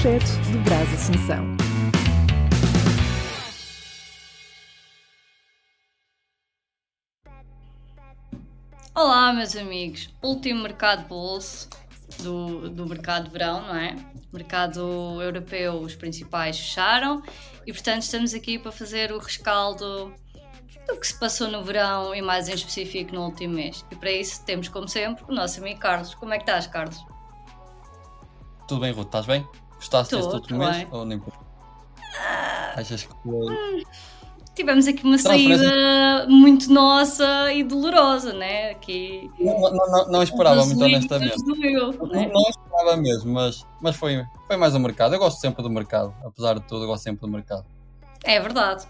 projeto do Brás Assunção. Olá, meus amigos. Último mercado bolso do, do mercado de verão, não é? Mercado europeu, os principais fecharam e, portanto, estamos aqui para fazer o rescaldo do que se passou no verão e mais em específico no último mês. E para isso temos, como sempre, o nosso amigo Carlos. Como é que estás, Carlos? Tudo bem, Ruth? Estás bem? Gostaste deste último tô mês? Ou nem Achas que foi. Tivemos aqui uma saída muito nossa e dolorosa, né? Aqui. Não, não, não, esperava, muito honestamente. do eu, Não, né? não esperava mesmo, mas, mas foi, foi mais o mercado. Eu gosto sempre do mercado. Apesar de tudo, eu gosto sempre do mercado. É verdade.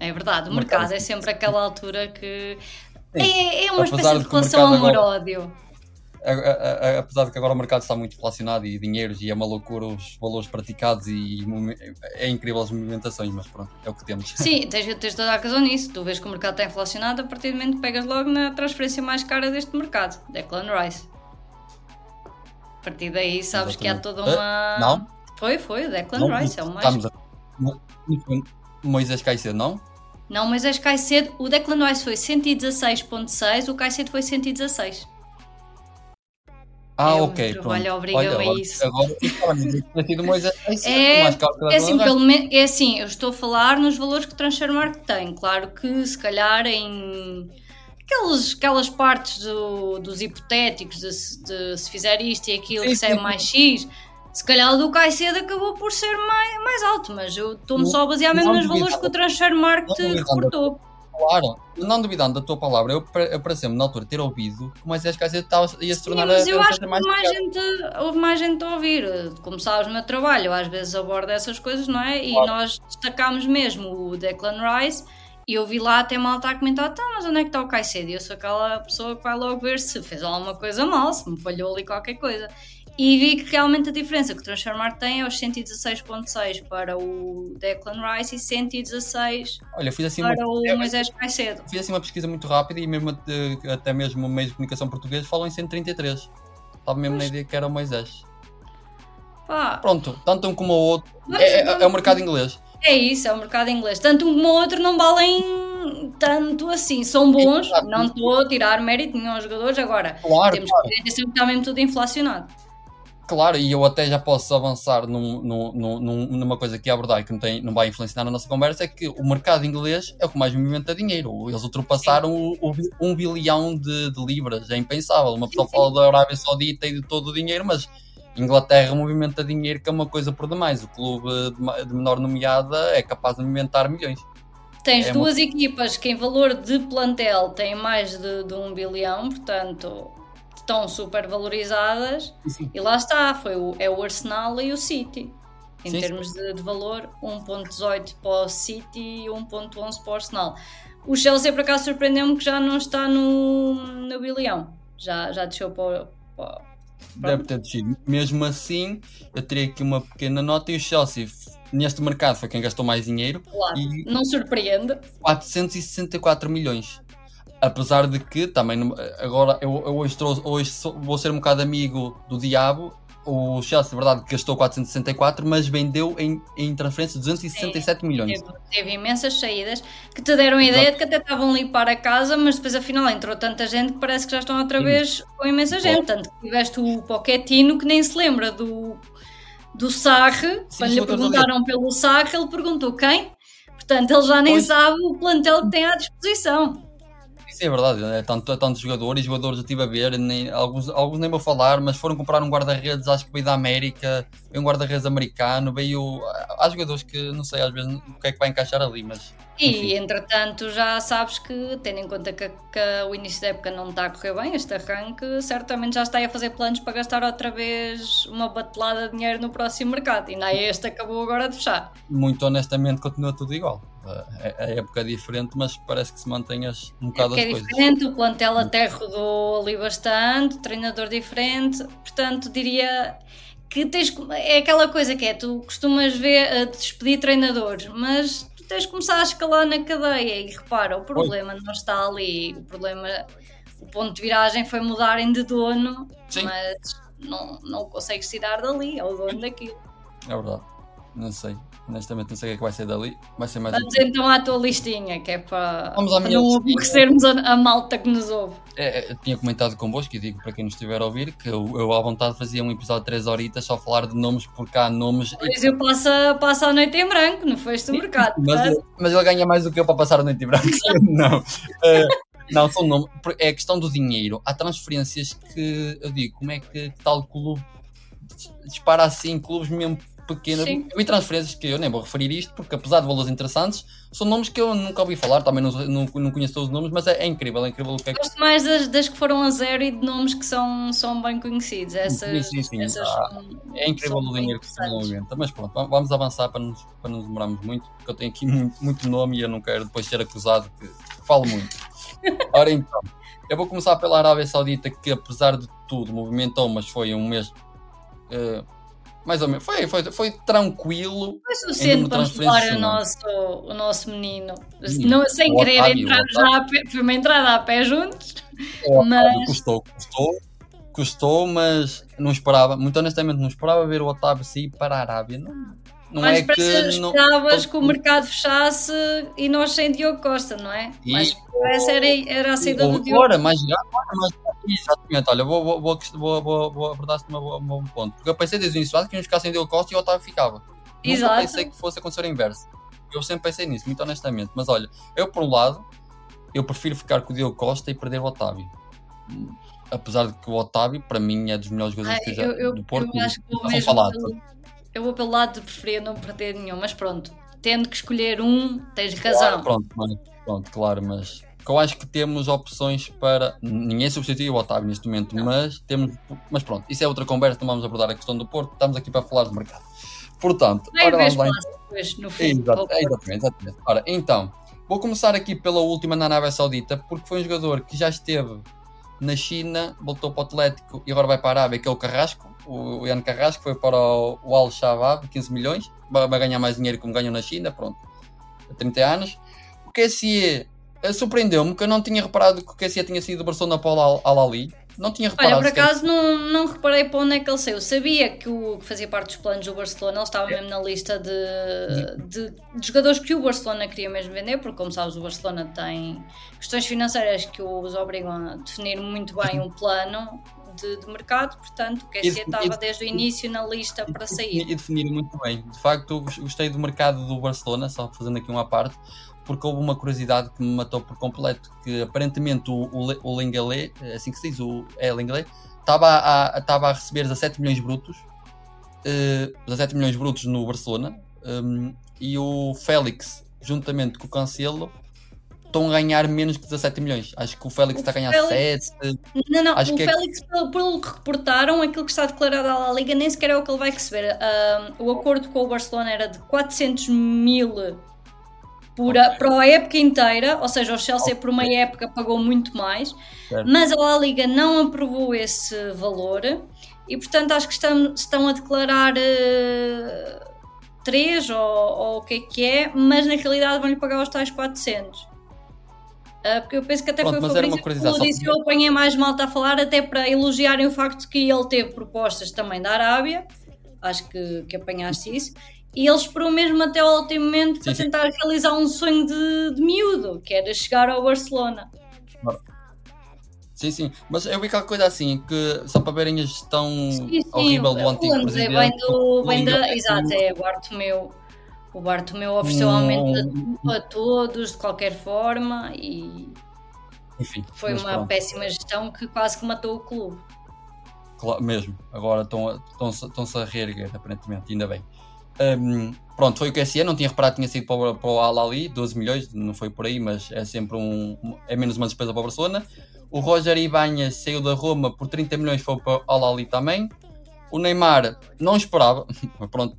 É verdade. O mercado- mercado é sempre aquela altura que. Sim. É, é uma Apesar espécie de de relação mercado agora- amor-ódio. A- a- a- Apesar de que agora o mercado está muito inflacionado e dinheiros e é uma loucura os valores praticados e movi- é incrível as movimentações, mas pronto, é o que temos. Sim, tens, tens toda a razão nisso. Tu vês que o mercado está inflacionado, a partir do momento que pegas logo na transferência mais cara deste mercado, Declan Rice. A partir daí sabes que há toda Exatamente. uma. Eh, não? Foi, foi, o Declan Não, Rice é o mais. estamos a... Moisés Caicedo, não? Não, mas és Caicedo, o Declan Rice foi 116.6, o Caicedo foi 116. Ah, É, o ok. trabalho pronto. obriga-me a isso. Agora, estava a dizer que tinha sido Moisés Caicedo, É, o É assim, pelo menos, é assim, eu estou a falar nos valores que o Transfermarkt tem. Claro que se calhar em aquelas, aquelas partes do- dos hipotéticos de, se- de se fizer isto e aquilo Sim, recebe sim. mais X, se calhar o do Caicedo acabou por ser mais, mais alto, mas eu estou-me só a basear mesmo nos valores que o Transfermarkt reportou. Claro, não duvidando da tua palavra, eu, eu pareceu-me na altura ter ouvido que o Moisés Caicedo estava, ia se Sim, tornar mas a, eu a acho que mais mais, gente, houve mais gente a ouvir. Como sabes, no meu trabalho, eu às vezes abordo essas coisas, não é? E Claro. nós destacámos mesmo o Declan Rice e eu vi lá até malta a comentar: tá, mas onde é que está o Caicedo? E eu sou aquela pessoa que vai logo ver se fez alguma coisa mal, se me falhou ali qualquer coisa. E vi que realmente a diferença que o Transfermarkt tem é os 116.6 para o Declan Rice e 116 Olha, fiz assim, uma, para o eu Moisés Caicedo. fiz assim uma pesquisa muito rápida e mesmo até, até mesmo o meio de comunicação português falam em 133. Estava mesmo na ideia que era o Moisés. Pá, Pronto, tanto um como o outro. Mas É, é- é o mercado inglês. É isso, é o mercado inglês. Tanto um como o outro não valem tanto assim. São bons, não estou a tirar mérito nenhum aos jogadores. Agora, Claro, temos claro, que ter atenção que está mesmo tudo inflacionado. Claro, e eu até já posso avançar num- num- num- num- numa coisa que ia abordar que não, tem, não vai influenciar na nossa conversa, é que o mercado inglês é o que mais movimenta dinheiro. Eles ultrapassaram o, o um bilhão de, de libras, é impensável. Uma pessoa fala da Arábia Saudita e de todo o dinheiro, mas Inglaterra movimenta dinheiro que é uma coisa por demais. O clube de, menor nomeada é capaz de movimentar milhões. Tens É duas equipas que, em valor de plantel, têm mais de, de um bilhão, portanto, estão super valorizadas. E lá está, foi o, é o Arsenal e o City. Em Sim, sim. termos de, de valor, 1.18 para o City e 1.11 para o Arsenal. O Chelsea, por acaso, surpreendeu-me que já não está no, no bilhão. Já, já desceu para, o- para, Deve ter descido. Mesmo assim, eu teria aqui uma pequena nota e o Chelsea, neste mercado, foi quem gastou mais dinheiro. Claro, E não surpreende. 464 milhões. Apesar de que também agora eu, eu hoje, trouxe, hoje sou- vou ser um bocado amigo do diabo. O Chelsea, é verdade, que gastou 464, mas vendeu em, em transferência 267 milhões. Teve, teve imensas saídas que te deram a ideia de que até estavam ali para casa, mas depois afinal entrou tanta gente que parece que já estão outra Sim. vez com imensa gente. Tanto que tiveste o Pochettino que nem se lembra do, do Sarre. Sim, Quando lhe sim, a perguntaram pelo Sarre, ele perguntou quem? Portanto, ele já nem Pois. sabe o plantel que tem à disposição. Isso é verdade, é tanto, é tantos jogadores, jogadores eu estive a ver, nem, alguns, alguns nem vou falar, mas foram comprar um guarda-redes, acho que veio da América, veio um guarda-redes americano, veio. Há jogadores que não sei às vezes o que é que vai encaixar ali, mas. E entretanto, já sabes que, tendo em conta que, que o início da época não está a correr bem, este arranque, certamente já está aí a fazer planos para gastar outra vez uma batelada de dinheiro no próximo mercado. E nem este acabou agora de fechar. muito honestamente continua tudo igual. A, a época é diferente, mas parece que se mantém as, um bocado Porque as é coisas. diferente, o plantel até rodou ali bastante, treinador diferente, portanto diria que tens é aquela coisa que é, tu costumas ver a despedir treinadores, mas tens de começar a escalar na cadeia e repara, o problema não está ali, o problema, o ponto de viragem foi mudarem de dono, Sim. mas não, não consegues tirar dali, é o dono daquilo. É verdade. Não sei. Honestamente, não sei o que é que vai ser dali. Vai ser mais. Vamos então à tua listinha, que é para, Vamos à para não aborrecermos a, a malta que nos ouve. É, é, eu tinha comentado convosco e digo para quem nos estiver a ouvir que eu, eu à vontade fazia um episódio de 3 horitas só falar de nomes porque há nomes. Pois eu passo, a- passo a noite em branco, não foste o mercado. Mas, portanto, mas ele ganha mais do que eu para passar a noite em branco. não. Eh, não, são nomes. É a questão do dinheiro. Há transferências que eu digo, como é que tal clube dispara assim, clubes mesmo vi transferências que eu nem vou referir isto, porque apesar de valores interessantes, são nomes que eu nunca ouvi falar, também não, não, não conheço todos os nomes, mas é, é incrível, é incrível o que é que. Gosto mais das, das que foram a zero e de nomes que são, são bem conhecidos. Essas, Sim, sim, sim. essas Ah, É incrível o dinheiro que se movimenta. Mas pronto, va- vamos avançar para nos, para nos demorarmos muito, porque eu tenho aqui muito, muito nome e eu não quero depois ser acusado que falo muito. Ora então, eu vou começar pela Arábia Saudita, que apesar de tudo movimentou, mas foi um mês. eh, mais ou menos, foi, foi, foi tranquilo. Foi Em suficiente número para de nos falar transferências, o nosso, o nosso menino. Sim, Não, sem o querer Otávio, entrar o já a pé, foi uma entrada a pé juntos. Óbvio, Mas- Custou, custou, custou, mas não esperava, muito honestamente, não esperava ver o Otávio sair para a Arábia. Não, não Mas é que. que não- esperavas que o mercado fechasse e nós sem Diogo Costa, não é? E- Mas essa era, era a saída do Diogo. Ora, mais ora, mais grave. Exatamente, olha, vou, vou, vou, vou, vou, abordar-te um bom- ponto. Porque eu pensei desde o início que íamos ficar sem Diogo Costa e o Otávio ficava. Exato. Nunca pensei que fosse acontecer o inverso. Eu sempre pensei nisso, muito honestamente. Mas olha, eu por um lado, eu prefiro ficar com o Diogo Costa e perder o Otávio. Apesar de que o Otávio, para mim, é dos melhores jogadores Ah, que eu já, eu, eu, do Porto. eu acho que São mesmo falados. Eu vou pelo lado de preferir não perder nenhum, mas pronto, tendo que escolher um, tens Claro, razão. pronto, mas, pronto, claro, mas eu acho que temos opções para. Ninguém substitui o Otávio neste momento, mas temos. Mas pronto, isso é outra conversa, não vamos abordar a questão do Porto, estamos aqui para falar de mercado. Portanto, Vai ora vamos lá. espaço depois, no fim. Exato, para o é, exatamente, exatamente. Ora, então, vou começar aqui pela última na Arábia Saudita, porque foi um jogador que já esteve na China, voltou para o Atlético e agora vai para a Arábia, que é o Carrasco. O Ian Carrasco foi para o, o Al Shabab, 15 milhões, vai, ganhar mais dinheiro como ganham na China, pronto, há 30 anos. O QSE eh, surpreendeu-me que eu não tinha reparado que o QSE tinha sido do Barcelona para o Al- Al Ali. Não tinha reparado. Olha, por acaso não, não reparei para onde é que ele saiu. Sabia que, o, que fazia parte dos planos do Barcelona, ele estava mesmo na lista de, de, de jogadores que o Barcelona queria mesmo vender, porque, como sabes, o Barcelona tem questões financeiras que os obrigam a definir muito bem um plano de, de mercado, portanto, o QSE E- estava desde o início na lista para sair. E definir muito bem. De facto, gos- gostei do mercado do Barcelona, só fazendo aqui uma parte, porque houve uma curiosidade que me matou por completo, que aparentemente o, o, o Lenglet, é assim que se diz, o, é Lenglet, estava a, estava a receber 17 milhões brutos, eh, 17 milhões brutos no Barcelona, hum, e o Félix, juntamente com o Cancelo, estão a ganhar menos que 17 milhões. Acho que o Félix O está a ganhar Félix- 7. Não, não, Acho o que é- Félix, pelo, pelo que reportaram, aquilo que está declarado à La Liga nem sequer é o que ele vai receber. O acordo com o Barcelona era de 400 mil por a, para a época inteira, ou seja, o Chelsea por uma época pagou muito mais, Certo. mas a La Liga não aprovou esse valor e, portanto, acho que estão, estão a declarar 3 ou, ou o que é que é, mas na realidade vão-lhe pagar os tais 400. Ah, porque eu penso que até Pronto, foi o Fabrício que só disso, eu apanhei mais malta a falar, até para elogiarem o facto que ele teve propostas também da Arábia, acho que, que apanhaste isso, e ele esperou mesmo até ao último momento para Sim, sim. tentar realizar um sonho de, de miúdo, que era chegar ao Barcelona. Sim, sim. Mas eu vi aquela coisa assim, que só para verem a gestão Sim, sim, horrível do o antigo Londres é presidente. bem do, bem da, exato, é o Bartomeu. O Bartomeu ofereceu Um- aumento a, todos, de qualquer forma, e Enfim, foi uma pronto, péssima gestão que quase que matou o clube. claro, mesmo. Agora a- estão-se a reerguer, aparentemente, ainda bem. Hum, pronto, foi o que é não tinha reparado, tinha sido para, o- para o Al Ali, 12 milhões, não foi por aí, mas é sempre um. um- é menos uma despesa para o Barcelona. O Roger Ibanha saiu da Roma por 30 milhões, foi para o Al Ali também. O Neymar não esperava, mas pronto,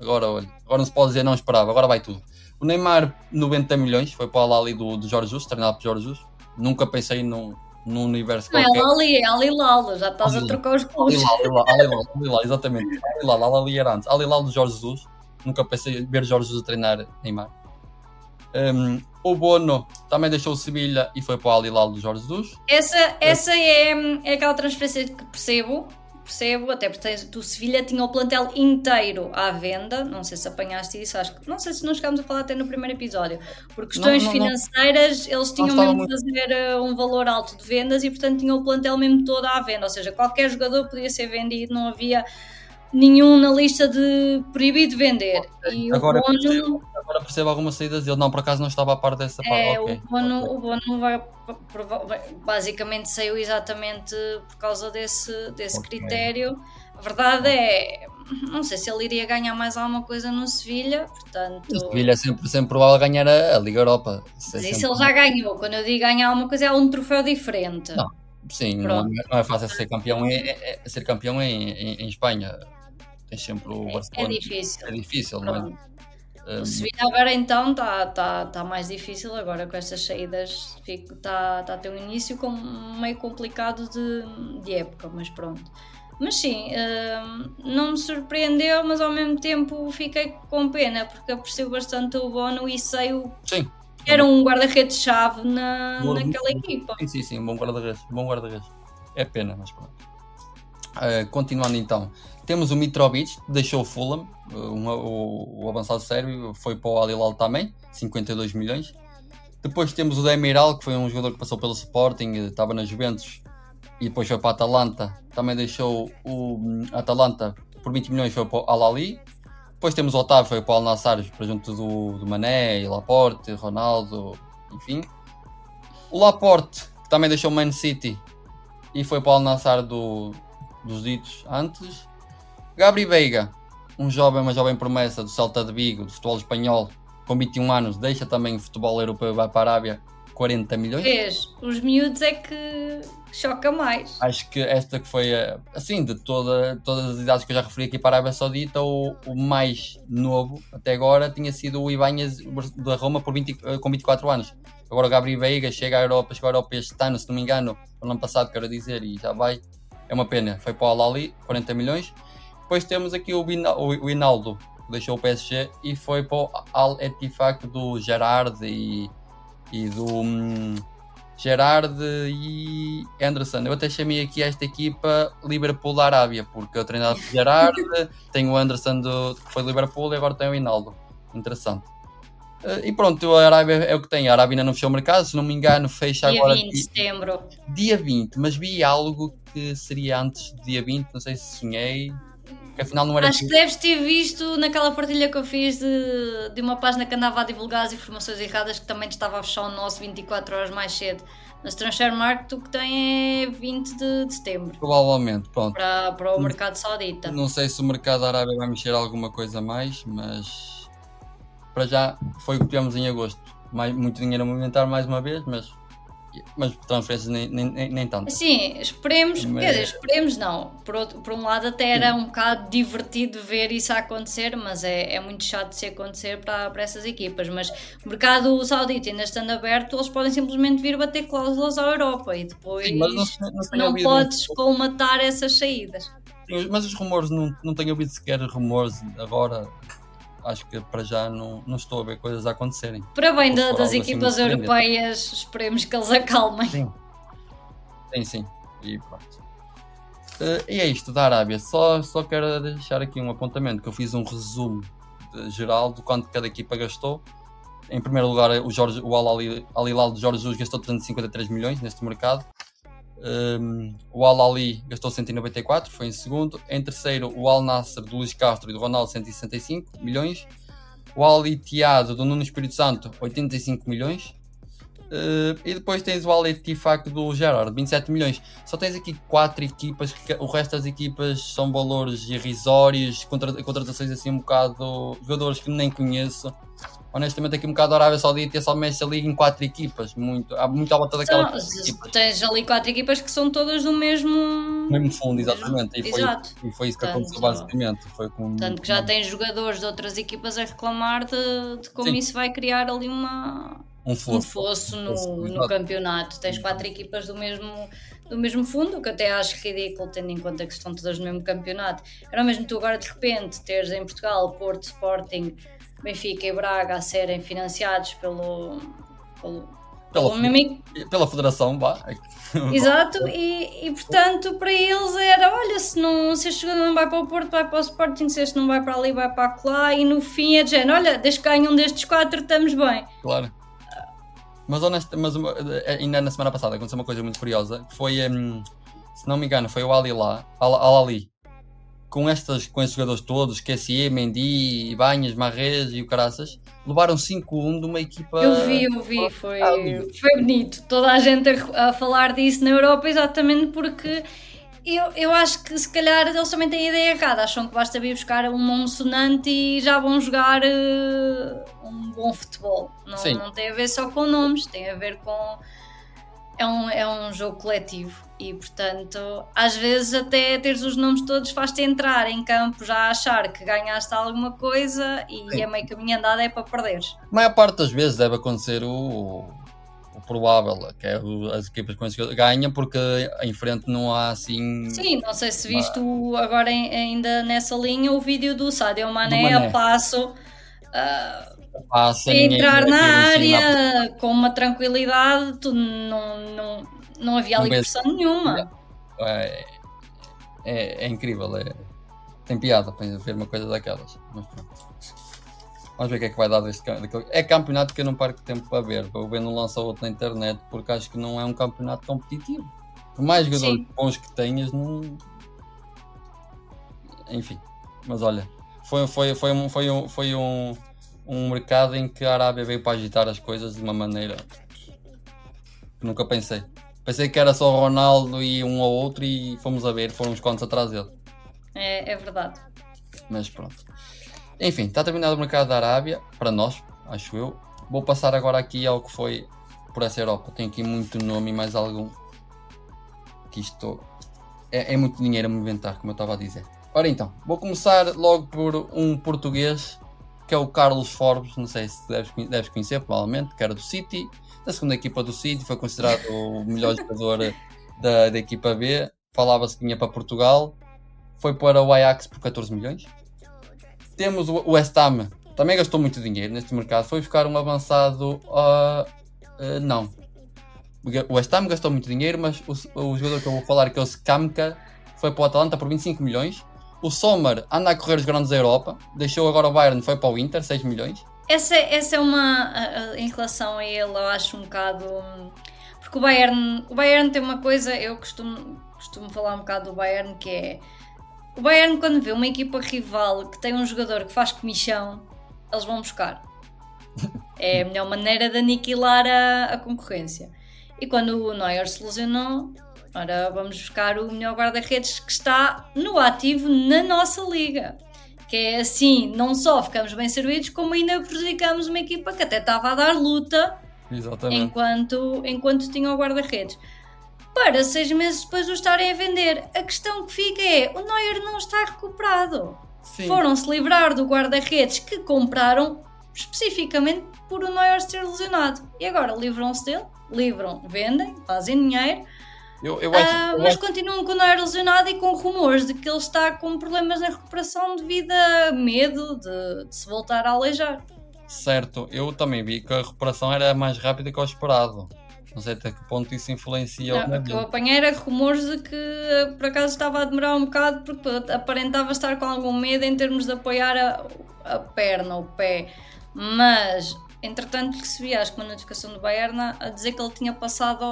agora olha, agora não se pode dizer não esperava, agora vai tudo. O Neymar, 90 milhões, foi para o Al Ali do, do Jorge Jesus, treinado por Jorge Jesus. Nunca pensei num, num universo Não é qualquer. Ali, é Ali Lala, já estás a trocar os clubes. Alilal, Alilal, Alilal, exatamente. Alilal, Ali era antes. Alilal do Jorge Jesus. Nunca pensei em ver Jorge Jesus treinar Neymar. Um, o Bono também deixou o Sevilha e foi para o Alilal do Jorge Jesus. Essa, essa é, é aquela transferência que percebo, percebo, até porque tens, tu Sevilha tinha o plantel inteiro à venda, não sei se apanhaste isso, acho que não sei se não chegámos a falar até no primeiro episódio, por questões Não, não, não. financeiras eles tinham mesmo muito- de fazer eh, um valor alto de vendas e portanto tinham o plantel mesmo todo à venda, ou seja, qualquer jogador podia ser vendido, não havia nenhum na lista de proibido de vender. E Agora o Bono, percebo, agora percebo algumas saídas dele. Não, por acaso não estava a par dessa parte. é, ok. o Bono, ok. o Bono vai, basicamente saiu exatamente por causa desse, desse critério. A verdade é, não sei se ele iria ganhar mais alguma coisa no Sevilha, portanto. O Sevilha é sempre, sempre provável ganhar a, a Liga Europa. Isso é Mas isso ele já ganhou. Quando eu digo ganhar alguma coisa, é um troféu diferente. Não. Sim, não é, não é fácil ser campeão, em, é- é- ser campeão em, em, em Espanha. Tens sempre o É- Barcelona. é difícil. É difícil, não é? Pronto. Um, O Sevilha agora então está tá, tá mais difícil agora com estas saídas está tá a ter um início com, meio complicado de, de época, mas pronto. Mas sim, hum, não me surpreendeu, mas ao mesmo tempo fiquei com pena porque aprecio bastante o Bono e sei o sim. que era um guarda-redes-chave na, Boa, naquela muito equipa. Sim, sim, sim, bom guarda-redes. Bom guarda-redes. É pena, mas pronto. Uh, continuando então, temos o Mitrovic, deixou o Fulham, uh, um- o, o avançado sérvio, foi para o Al Hilal também, 52 milhões. Depois temos o Demiral, que foi um jogador que passou pelo Sporting, eh, estava na Juventus, e depois foi para a Atalanta. Também deixou o hum, Atalanta por 20 milhões, foi para o Al Ali. Depois temos o Otávio, foi para o Al Nassr, para junto do, do Mané, Laporte, Ronaldo, enfim. O Laporte, que também deixou o Man City e foi para o Al Nassr do, dos ditos antes. Gabri Veiga, um jovem, uma jovem promessa do Celta de Vigo, do futebol espanhol, com 21 anos, deixa também o futebol europeu e vai para a Arábia, 40 milhões. Vês, os miúdos é que choca mais. Acho que esta que foi, a- assim, de toda, todas as idades que eu já referi aqui para a Arábia Saudita, o, o mais novo até agora tinha sido o Ibanez da Roma por 20, eh, com 24 anos. Agora o Gabriel Veiga chega à Europa, chegou à Europa este ano, se não me engano, no ano passado, quero dizer, e já vai. É uma pena. Foi para o Al-Ali, 40 milhões. Depois temos aqui o, Hinaldo, que deixou o PSG e foi para o Al-Etifak do Gerard e, e do hum, Gerard e Anderson. Eu até chamei aqui esta equipa Liverpool da Arábia, porque eu treinava por Gerard, tenho o Anderson do, que foi Liverpool e agora tenho o Hinaldo. Interessante. Eh, E pronto, a Arábia é o que tem. A Arábia ainda não fechou o mercado, se não me engano, fecha Dia agora 20 de setembro. dia 20, mas vi algo que seria antes do dia 20, não sei se sonhei, que afinal não era Acho que deves ter visto naquela partilha que eu fiz de, de uma página que andava a divulgar as informações erradas que também estava a fechar o nosso 24 horas mais cedo. Mas Transfer Market o que tem é 20 de, de setembro provavelmente, pronto. para, para o mercado saudita. Não sei se o mercado Arábia vai mexer alguma coisa mais, mas para já foi o que tivemos em agosto. Mais, muito dinheiro a movimentar mais uma vez, mas, mas transferências nem, nem, nem, nem tanto. Sim, esperemos, Mas- quer dizer, esperemos não. Por, outro- por um lado, até era um bocado divertido ver isso acontecer, mas é, é muito chato de se acontecer para, para essas equipas. Mas o mercado saudita ainda estando aberto, eles podem simplesmente vir bater cláusulas à Europa e depois Sim, não, não não podes colmatar essas saídas. Mas os rumores, não, não tenho ouvido sequer rumores agora. Acho que para já não, não estou a ver coisas a acontecerem. Para bem da- das assim equipas surpreendente. europeias, esperemos que eles acalmem. Sim. Sim, sim. E pronto. Eh, e é isto da Arábia. Só, só quero deixar aqui um apontamento que eu fiz um resumo de- geral do quanto cada equipa gastou. Em primeiro lugar, o, Jorge, o Al Hilal de Jorge Jesus gastou 353 milhões neste mercado. Um, o Al Ali gastou 194, foi em segundo. Em terceiro, o Al Nasser do Luís Castro e do Ronaldo, 165 milhões. O Al Ittihad do Nuno Espírito Santo, 85 milhões. Uh, e depois tens o Al Ettifaq do Gerard, 27 milhões. Só tens aqui quatro equipas, que o resto das equipas são valores irrisórios, contra, contratações assim um bocado, jogadores que nem conheço. Honestamente, aqui um bocado a Arábia Saudita só mexe ali em quatro equipas, muito, há muito à volta equipas. tens ali quatro equipas que são todas do mesmo. Mesmo fundo, exatamente. E foi, Exato. e foi isso que Portanto, aconteceu basicamente. Foi com, Tanto que já tens jogadores de outras equipas a reclamar de, de como Sim. isso vai criar ali uma, um um fosso. no, Fosso, no exato. campeonato. Tens quatro equipas do mesmo, do mesmo fundo, o que até acho ridículo, tendo em conta que estão todas no mesmo campeonato. Era mesmo tu agora de repente teres em Portugal Porto, Sporting, Benfica e Braga a serem financiados pelo. pelo Pela, pela federação, vá. Exato, e, e portanto para eles era, olha, se, não, se este jogador não vai para o Porto, vai para o Sporting, se este não vai para ali, vai para lá, e no fim é de género, olha, desde que ganham destes quatro, estamos bem. Claro. Mas, honesta, mas uma- ainda na semana passada aconteceu uma coisa muito curiosa, que foi, hum, se não me engano, foi o Ali lá, Al, Al Ali, com, estas, com estes jogadores todos, QSE, Mendy, Banhas, Marrez e o Caraças, levaram 5-1 de uma equipa... Eu vi, eu vi, foi, Ah, foi bonito. Toda a gente a, a falar disso na Europa, exatamente porque eu, eu acho que se calhar eles também têm a ideia errada. Acham que basta vir buscar um Monsonante e já vão jogar eh, um bom futebol. Não, Sim. não tem a ver só com nomes, tem a ver com. É um, é um jogo coletivo e, portanto, às vezes até teres os nomes todos faz-te entrar em campo já a achar que ganhaste alguma coisa e Sim. é meio caminho andado é para perderes. A maior parte das vezes deve acontecer o, o provável, que é o- as equipas jogadores ganham porque em frente não há assim... Sim, não sei se viste agora em- ainda nessa linha o vídeo do Sadio Mané, Mané. a passo ah, passa entrar na cima. área com uma tranquilidade, tu não, não, não havia ali pressão nenhuma. É, é, é incrível, é, tem piada para ver uma coisa daquelas. Mas pronto. Vamos ver o que é que vai dar deste É campeonato que eu não perco tempo para ver. Vou ver não lança outro na internet porque acho que não é um campeonato competitivo. Por mais jogadores Sim. bons que tenhas, não. Enfim. Mas olha, foi, foi, foi, um, foi, um, foi um, um mercado em que a Arábia veio para agitar as coisas de uma maneira que nunca pensei. Pensei que era só o Ronaldo e um ou outro e fomos a ver, foram uns quantos atrás dele. É, é verdade. Mas pronto. Enfim, está terminado o mercado da Arábia, para nós, acho eu. Vou passar agora aqui ao que foi por essa Europa. Tem aqui muito nome e mais algum. Que isto é, é muito dinheiro a me inventar, como eu estava a dizer. Ora então, vou começar logo por um português que é o Carlos Forbes. Não sei se deves, deves conhecer, provavelmente, que era do City, da segunda equipa do City, foi considerado o melhor jogador da, da equipa B. Falava-se que vinha para Portugal, foi para o Ajax por 14 milhões. Temos o West Ham, também gastou muito dinheiro neste mercado. Foi buscar um avançado. ah, ah, não. O West Ham gastou muito dinheiro, mas o, o jogador que eu vou falar, que é o Skamka, foi para o Atalanta por 25 milhões. O Sommer anda a correr os grandes da Europa, deixou agora o Bayern, foi para o Inter, 6 milhões. Essa, essa é uma. Em relação a ele, eu acho um bocado. Porque o Bayern, o Bayern tem uma coisa, eu costumo, costumo falar um bocado do Bayern, que é. O Bayern, quando vê uma equipa rival que tem um jogador que faz comichão, eles vão buscar. É a melhor maneira de aniquilar a, a concorrência. E quando o Neuer se lesionou, ora vamos buscar o melhor guarda-redes que está no ativo na nossa liga. Que é assim, não só ficamos bem servidos, como ainda prejudicamos uma equipa que até estava a dar luta Exatamente. enquanto, enquanto tinha o guarda-redes. Para seis meses depois o estarem a vender. A questão que fica é: o Neuer não está recuperado. Foram-se livrar do guarda-redes que compraram especificamente por o Neuer ser lesionado. E agora livram-se dele, livram, vendem, fazem dinheiro, Eu, eu acho, ah, eu mas acho- continuam com o Neuer lesionado e com rumores de que ele está com problemas na recuperação devido a medo de, de se voltar a aleijar. certo, eu também vi que a recuperação era mais rápida que o esperado. Não sei até que ponto isso influencia Não, o que eu apanhei era rumores de que por acaso estava a demorar um bocado porque aparentava estar com algum medo em termos de apoiar a, a perna, o pé. Mas, entretanto, recebi acho que uma notificação do Bayern a dizer que ele tinha passado.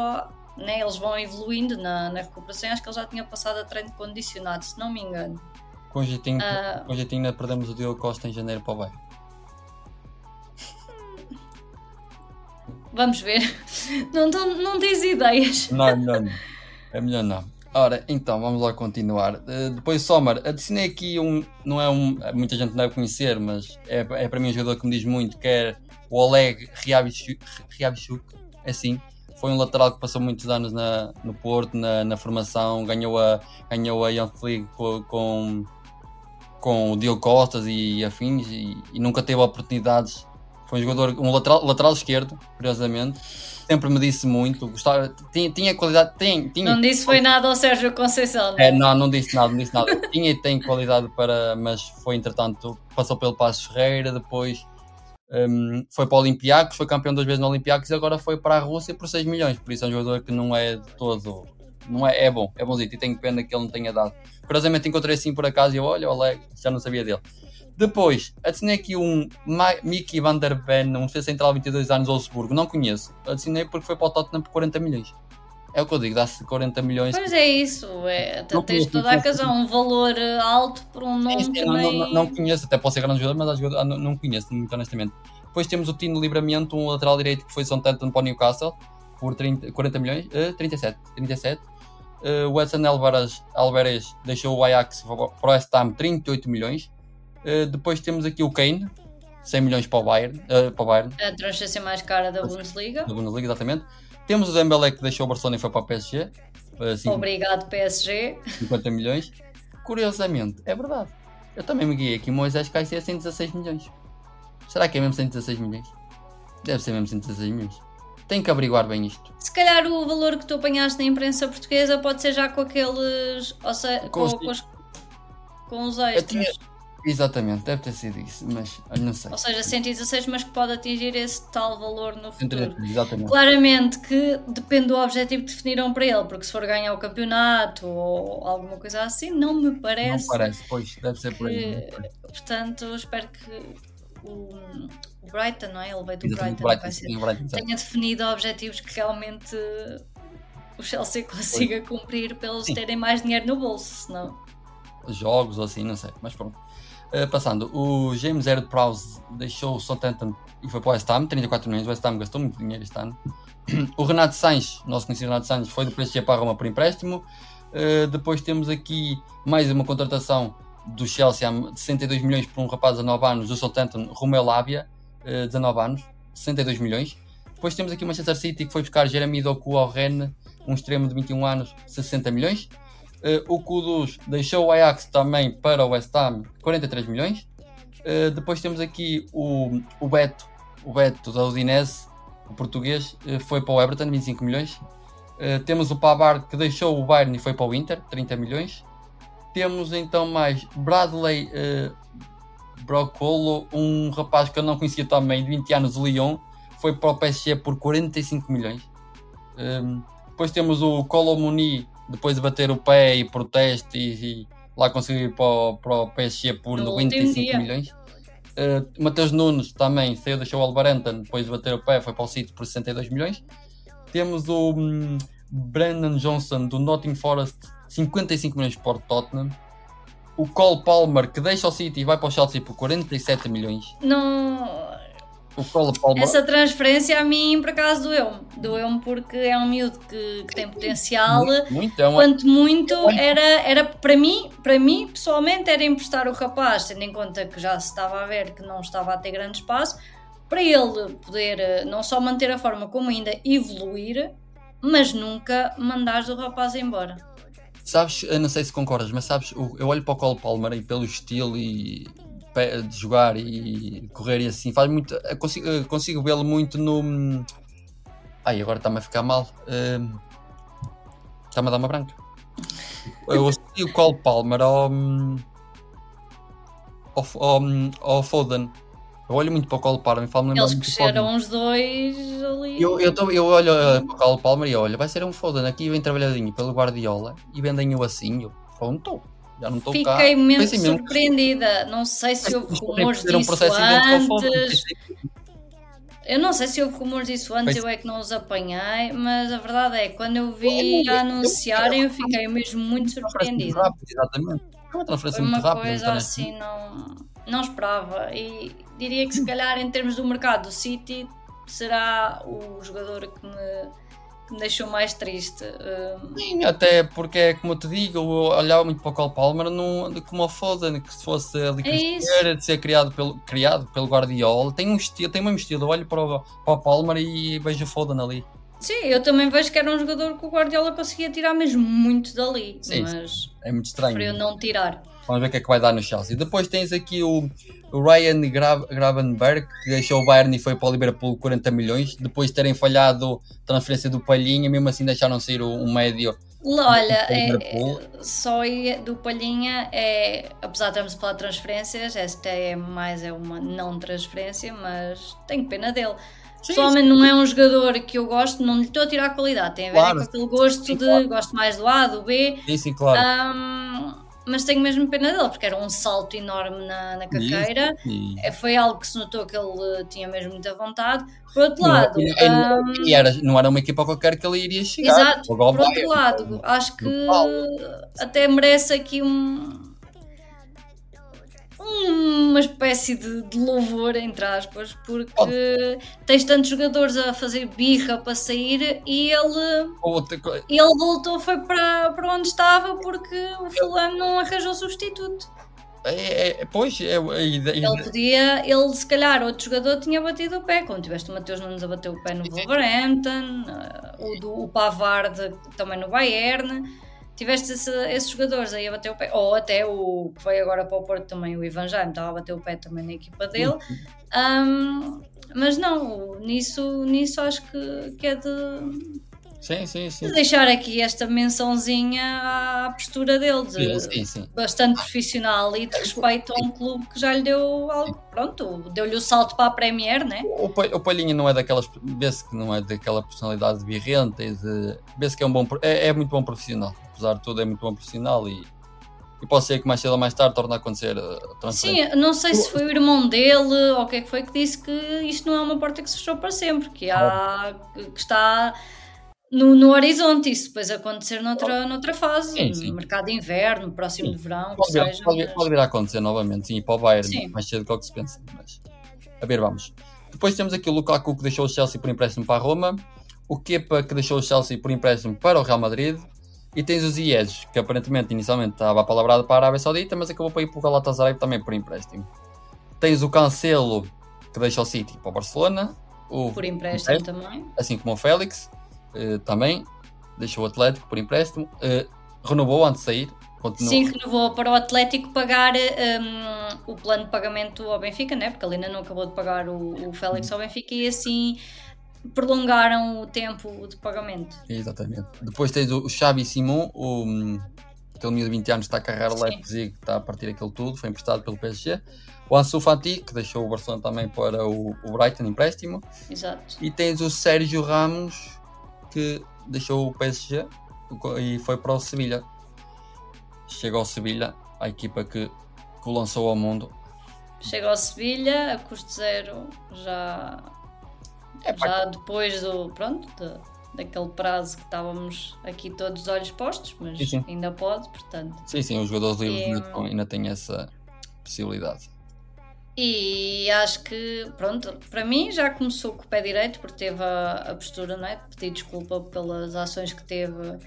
Né, eles vão evoluindo na, na recuperação. Acho que ele já tinha passado a treino condicionado, se não me engano. Com jeitinho, com o jeitinho ainda perdemos o Diogo Costa em janeiro para o Bayern. Vamos ver. Não, não, não tens ideias. Não, não, não. É melhor não. Ora, então, vamos lá continuar. Eh, depois, Sommer, adicionei aqui um. Não é um. Muita gente não deve conhecer, mas é, é para mim um jogador que me diz muito, que é o Oleg. Ryabchuk, é assim. Foi um lateral que passou muitos anos na, no Porto, na, na formação, ganhou a, ganhou a Young League com, com, o Diogo Costas e afins e, e nunca teve oportunidades. Foi um jogador, um lateral, lateral esquerdo, curiosamente. Sempre me disse muito, gostava, tinha, tinha qualidade, tem, tinha, Não disse foi nada ao Sérgio Conceição, não é, é? não, não disse nada, não disse nada. Tinha e tem qualidade para, mas foi entretanto, passou pelo Passos Ferreira, depois hum, foi para o Olympiacos, foi campeão duas vezes no Olympiacos e agora foi para a Rússia por 6 milhões. Por isso é um jogador que não é de todo não é, é bom, é bonzinho e tenho pena que ele não tenha dado. Curiosamente encontrei assim por acaso e eu, olha, já não sabia dele. Depois, adicionei aqui um Ma Mickey Van Der Ven, um defesa central 22 anos, Wolfsburgo, não conheço. Adicionei porque foi para o Tottenham por 40 milhões. É o que eu digo, dá-se 40 milhões. Pois é isso, é, tens toda a razão, um valor alto por um nome sim, sim, também... Não, não, não, conheço, até pode ser grande jogador, mas jogador, não, não conheço, muito honestamente. Depois temos o Tino Livramento, um lateral direito que foi Tanto para o Newcastle, por 30, 40 milhões, uh, 37, 37. Uh, o Edson Alvarez, Alvarez deixou o Ajax para o West Ham 38 milhões. Uh, depois temos aqui o Kane, 100 milhões para o Bayern. Uh, para o Bayern. A transferência mais cara da Bundesliga. Da Bundesliga, exatamente. Temos o Dembélé que deixou o Barcelona e foi para o PSG. Assim, Obrigado, PSG. 50 milhões. Curiosamente, é verdade. Eu também me guiei aqui. Moisés Caicedo 116 milhões. Será que é mesmo 116 milhões? Deve ser mesmo 116 milhões. Tem que averiguar bem isto. Se calhar o valor que tu apanhaste na imprensa portuguesa pode ser já com aqueles. Ou seja, com, com, os, com, os, com os extras. Exatamente, deve ter sido isso, mas não sei. Ou seja, 116, mas que pode atingir esse tal valor no futuro. Exatamente. Claramente que depende do objetivo que definiram para ele, porque se for ganhar o campeonato ou alguma coisa assim, não me parece. Não parece, pois, deve ser por aí. Portanto, espero que o, o Brighton, não é? Ele veio do Brighton, Brighton, sim, Brighton tenha definido objetivos que realmente o Chelsea consiga pois. cumprir para eles sim. terem mais dinheiro no bolso, senão. Jogos ou assim, não sei, mas pronto. Uh, passando, o James Erd Prowse deixou o Southampton e foi para o West Ham, 34 milhões. O West Ham gastou muito dinheiro este ano. O Renato Sainz, nosso conhecido Renato Sainz, foi do PSG para a Roma por empréstimo. Uh, depois temos aqui mais uma contratação do Chelsea de 62 milhões por um rapaz de 19 anos, do Southampton, Romeu Lavia, uh, 19 anos, 62 milhões. Depois temos aqui o Manchester City que foi buscar Jeremy Doku ao Rennes, um extremo de 21 anos, 60 milhões. Uh, o Kudus deixou o Ajax também para o West Ham, 43 milhões. Uh, depois temos aqui o, o Beto, o Beto da Udinese, o português, uh, foi para o Everton, 25 milhões. temos o Pavard que deixou o Bayern e foi para o Inter, 30 milhões. Temos então mais Bradley Brocolo, um rapaz que eu não conhecia também, de 20 anos, do Lyon, foi para o PSG por 45 milhões. depois temos o Colomoni depois de bater o pé e protesto e, e lá conseguir ir para o, para o PSG por no 95 milhões. Uh, Mateus Nunes também saiu, deixou o Alvarenton depois de bater o pé, foi para o City por 62 milhões. Temos o um, Brandon Johnson do Nottingham Forest, 55 milhões para o Tottenham. O Cole Palmer que deixa o City e vai para o Chelsea por 47 milhões. Não, o Essa transferência a mim, por acaso, doeu-me. Doeu-me porque é um miúdo que, que tem potencial. Muito, muito, é uma... Quanto muito, era, era para mim, para mim, pessoalmente, era emprestar o rapaz, tendo em conta que já se estava a ver que não estava a ter grande espaço, para ele poder eh, não só manter a forma, como ainda evoluir, mas nunca mandar o rapaz embora. Sabes, eu não sei se concordas, mas sabes, eu olho para o Cole Palmer e pelo estilo e de jogar e correr e assim, faz muito. Consigo, consigo vê-lo muito no. Ai, agora está-me a ficar mal. Uh, está-me a dar uma branca. Eu assisti o Cole Palmer ao, ao, ao, ao Foden. Eu olho muito para o Cole Palmer e falo Eles cresceram os dois ali. Eu, eu, tô, eu olho uh, para o Cole Palmer e olho, vai ser um Foden aqui bem trabalhadinho pelo Guardiola e vendem-o assim. Eu, pronto já não estou Fiquei cá. Fiquei mesmo surpreendida. Não sei se houve rumores disso antes. Eu não sei se houve rumores disso antes, eu é que não os apanhei, mas a verdade é que quando eu vi a anunciarem, eu fiquei mesmo muito surpreendida. exatamente. É uma transferência Foi uma muito rápida. coisa assim, não, não esperava. E diria que se calhar em termos do mercado do City será o jogador que me que me deixou mais triste. Uh... Sim, até porque é como eu te digo, eu olhava muito para o Cole Palmer num, como a Foden, que se fosse ali é de ser criado pelo, criado pelo Guardiola, tem um estilo, tem um mesmo estilo, eu olho para o, para o Palmer e vejo a Foden ali. Sim, eu também vejo que era um jogador que o Guardiola conseguia tirar mesmo muito dali, sim, mas é muito estranho. preferiu não tirar. Vamos ver o que é que vai dar no Chelsea. Depois tens aqui o, o Ryan Gravenberg, que deixou o Bayern e foi para o Liverpool 40 milhões. Depois de terem falhado a transferência do Palhinha, mesmo assim deixaram sair um médio. Olha, é, só do Palhinha é, apesar de estarmos a falar de transferências, esta é mais é uma não transferência, mas tenho pena dele. Pessoalmente não é um jogador que eu gosto, não lhe estou a tirar a qualidade, tem a ver Claro. com aquele gosto Sim, de claro. gosto mais do A, do B, Sim, sim, claro. Ahm, mas tenho mesmo pena dele, porque era um salto enorme na, na carreira. Foi algo que se notou que ele eh, tinha mesmo muita vontade. Por outro lado, e- ahm, e era, não era uma equipa qualquer que ele iria chegar. exato, por outro lado, acho que até merece aqui um uma espécie de, de louvor, entre aspas, porque tens tantos jogadores a fazer birra para sair e ele ele voltou foi para, para onde estava porque o fulano não arranjou substituto. É, é, pois, é, a ideia. Ele podia, ele se calhar outro jogador tinha batido o pé, como tiveste o Mateus Nunes a bater o pé no Wolverhampton, eh, o, do, o Pavard também no Bayern, tiveste esse- esses jogadores aí a bater o pé, ou até o que foi agora para o Porto também, o Ivan Jaime, estava a bater o pé também na equipa dele. Ahm, mas não, nisso, nisso acho que, que é de, Sim, sim, de sim. deixar aqui esta mençãozinha à postura dele, de, Sim, sim, bastante profissional e de respeito a um clube que já lhe deu algo, pronto, deu-lhe o salto para a Premier, né? O, o Palhinha não é daquelas. Vê-se que não é daquela personalidade birrenta e de. Vê-se que é um bom. É, é muito bom profissional. Apesar de tudo, é muito bom profissional e. E pode ser que mais cedo ou mais tarde torne a acontecer a. Sim, não sei se foi o irmão dele ou o que é que foi que disse que isto não é uma porta que se fechou para sempre, que há que está no, no horizonte, isso depois acontecer noutra, noutra fase, Sim, sim. no mercado de inverno, próximo Sim. de verão, que Pode vir, seja. pode mas- pode vir a acontecer novamente, sim, para o Bayern, Sim. mais cedo do que se pensa. Mas, a ver, vamos. Depois temos aqui o Lukaku que deixou o Chelsea por empréstimo para a Roma, o Kepa que deixou o Chelsea por empréstimo para o Real Madrid, e tens o Ziyech, que aparentemente inicialmente estava apalavrado para a Arábia Saudita, mas acabou para ir para o Galatasaray também por empréstimo. Tens o Cancelo que deixa o City para o Barcelona, o, por empréstimo também. assim como o Félix, eh, também deixou o Atlético por empréstimo, eh, renovou antes de sair. Continua, Sim, renovou para o Atlético pagar hum, o plano de pagamento ao Benfica, né? porque ele ainda não acabou de pagar o, o Félix ao Benfica e assim prolongaram o tempo de pagamento. Exatamente. Depois tens o Xavi Simon, o, aquele miúdo de 20 anos está a carregar o. Leipzig, está a partir aquilo tudo, foi emprestado pelo PSG. O Ansu Fati, que deixou o Barcelona também para o, o Brighton empréstimo. Exato. E tens o Sérgio Ramos, que deixou o PSG e foi para o Sevilha. Chega ao Sevilha, a equipa que, que o lançou ao mundo. Chega ao Sevilha, a custo zero, já, É já depois do. Pronto, de- daquele prazo que estávamos aqui todos de olhos postos, mas Sim, sim. ainda pode, portanto. Sim, sim, os jogadores livres E, ainda têm essa possibilidade. E acho que, pronto, para mim já começou com o pé direito, porque teve a, a postura, não é? De pedir desculpa pelas ações que teve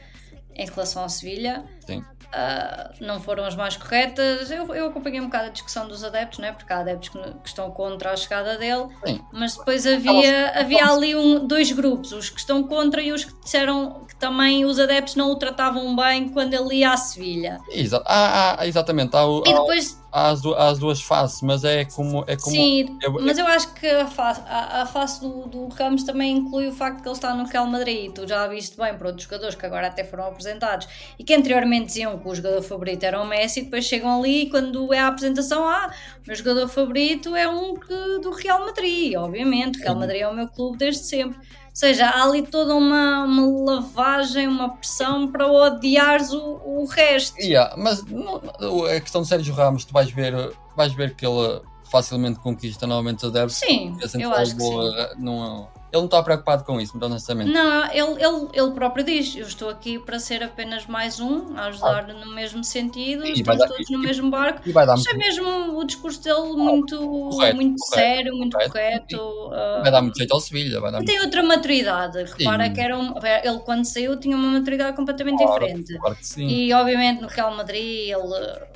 em relação ao Sevilha. Sim. Ah, não foram as mais corretas. Eu, eu acompanhei um bocado a discussão dos adeptos, não é? Porque há adeptos que, que estão contra a chegada dele, Sim. mas depois havia, havia ali um, dois grupos, os que estão contra e os que disseram que também os adeptos não o tratavam bem quando ele ia à Sevilha. Exa ah, ah, exatamente, há, o- E depois há as, há as duas faces, mas é como. É como Sim, eu- mas eu acho que a face, a, a face do, do Ramos também inclui o facto que ele está no Real Madrid. Tu já viste bem para outros jogadores que agora até foram apresentados e que anteriormente diziam que o jogador favorito era o Messi, depois chegam ali e quando é a apresentação, ah, o meu jogador favorito é um que, do Real Madrid, obviamente. O Real Sim. Madrid é o meu clube desde sempre. Ou seja, há ali toda uma, uma lavagem, uma pressão para odiares o, o resto. Yeah, mas não- a questão de Sérgio Ramos, tu vais ver, vais ver que ele facilmente conquista novamente os adeptos. Sim, É eu acho que sim. boa, não, ele não está preocupado com isso, muito honestamente. Não, ele, ele, ele próprio diz: Eu estou aqui para ser apenas mais um, a ajudar no mesmo sentido, Sim, estamos dar- todos no mesmo barco. E dar, Achei mesmo o discurso dele muito, correto, muito correto, sério, muito correto. correto. ah, vai dar muito jeito ao Sevilha. Vai dar e muito tem outra maturidade. Repara Sim. que era um, ele, quando saiu, tinha uma maturidade completamente Claro, diferente. claro que sim. E obviamente no Real Madrid ele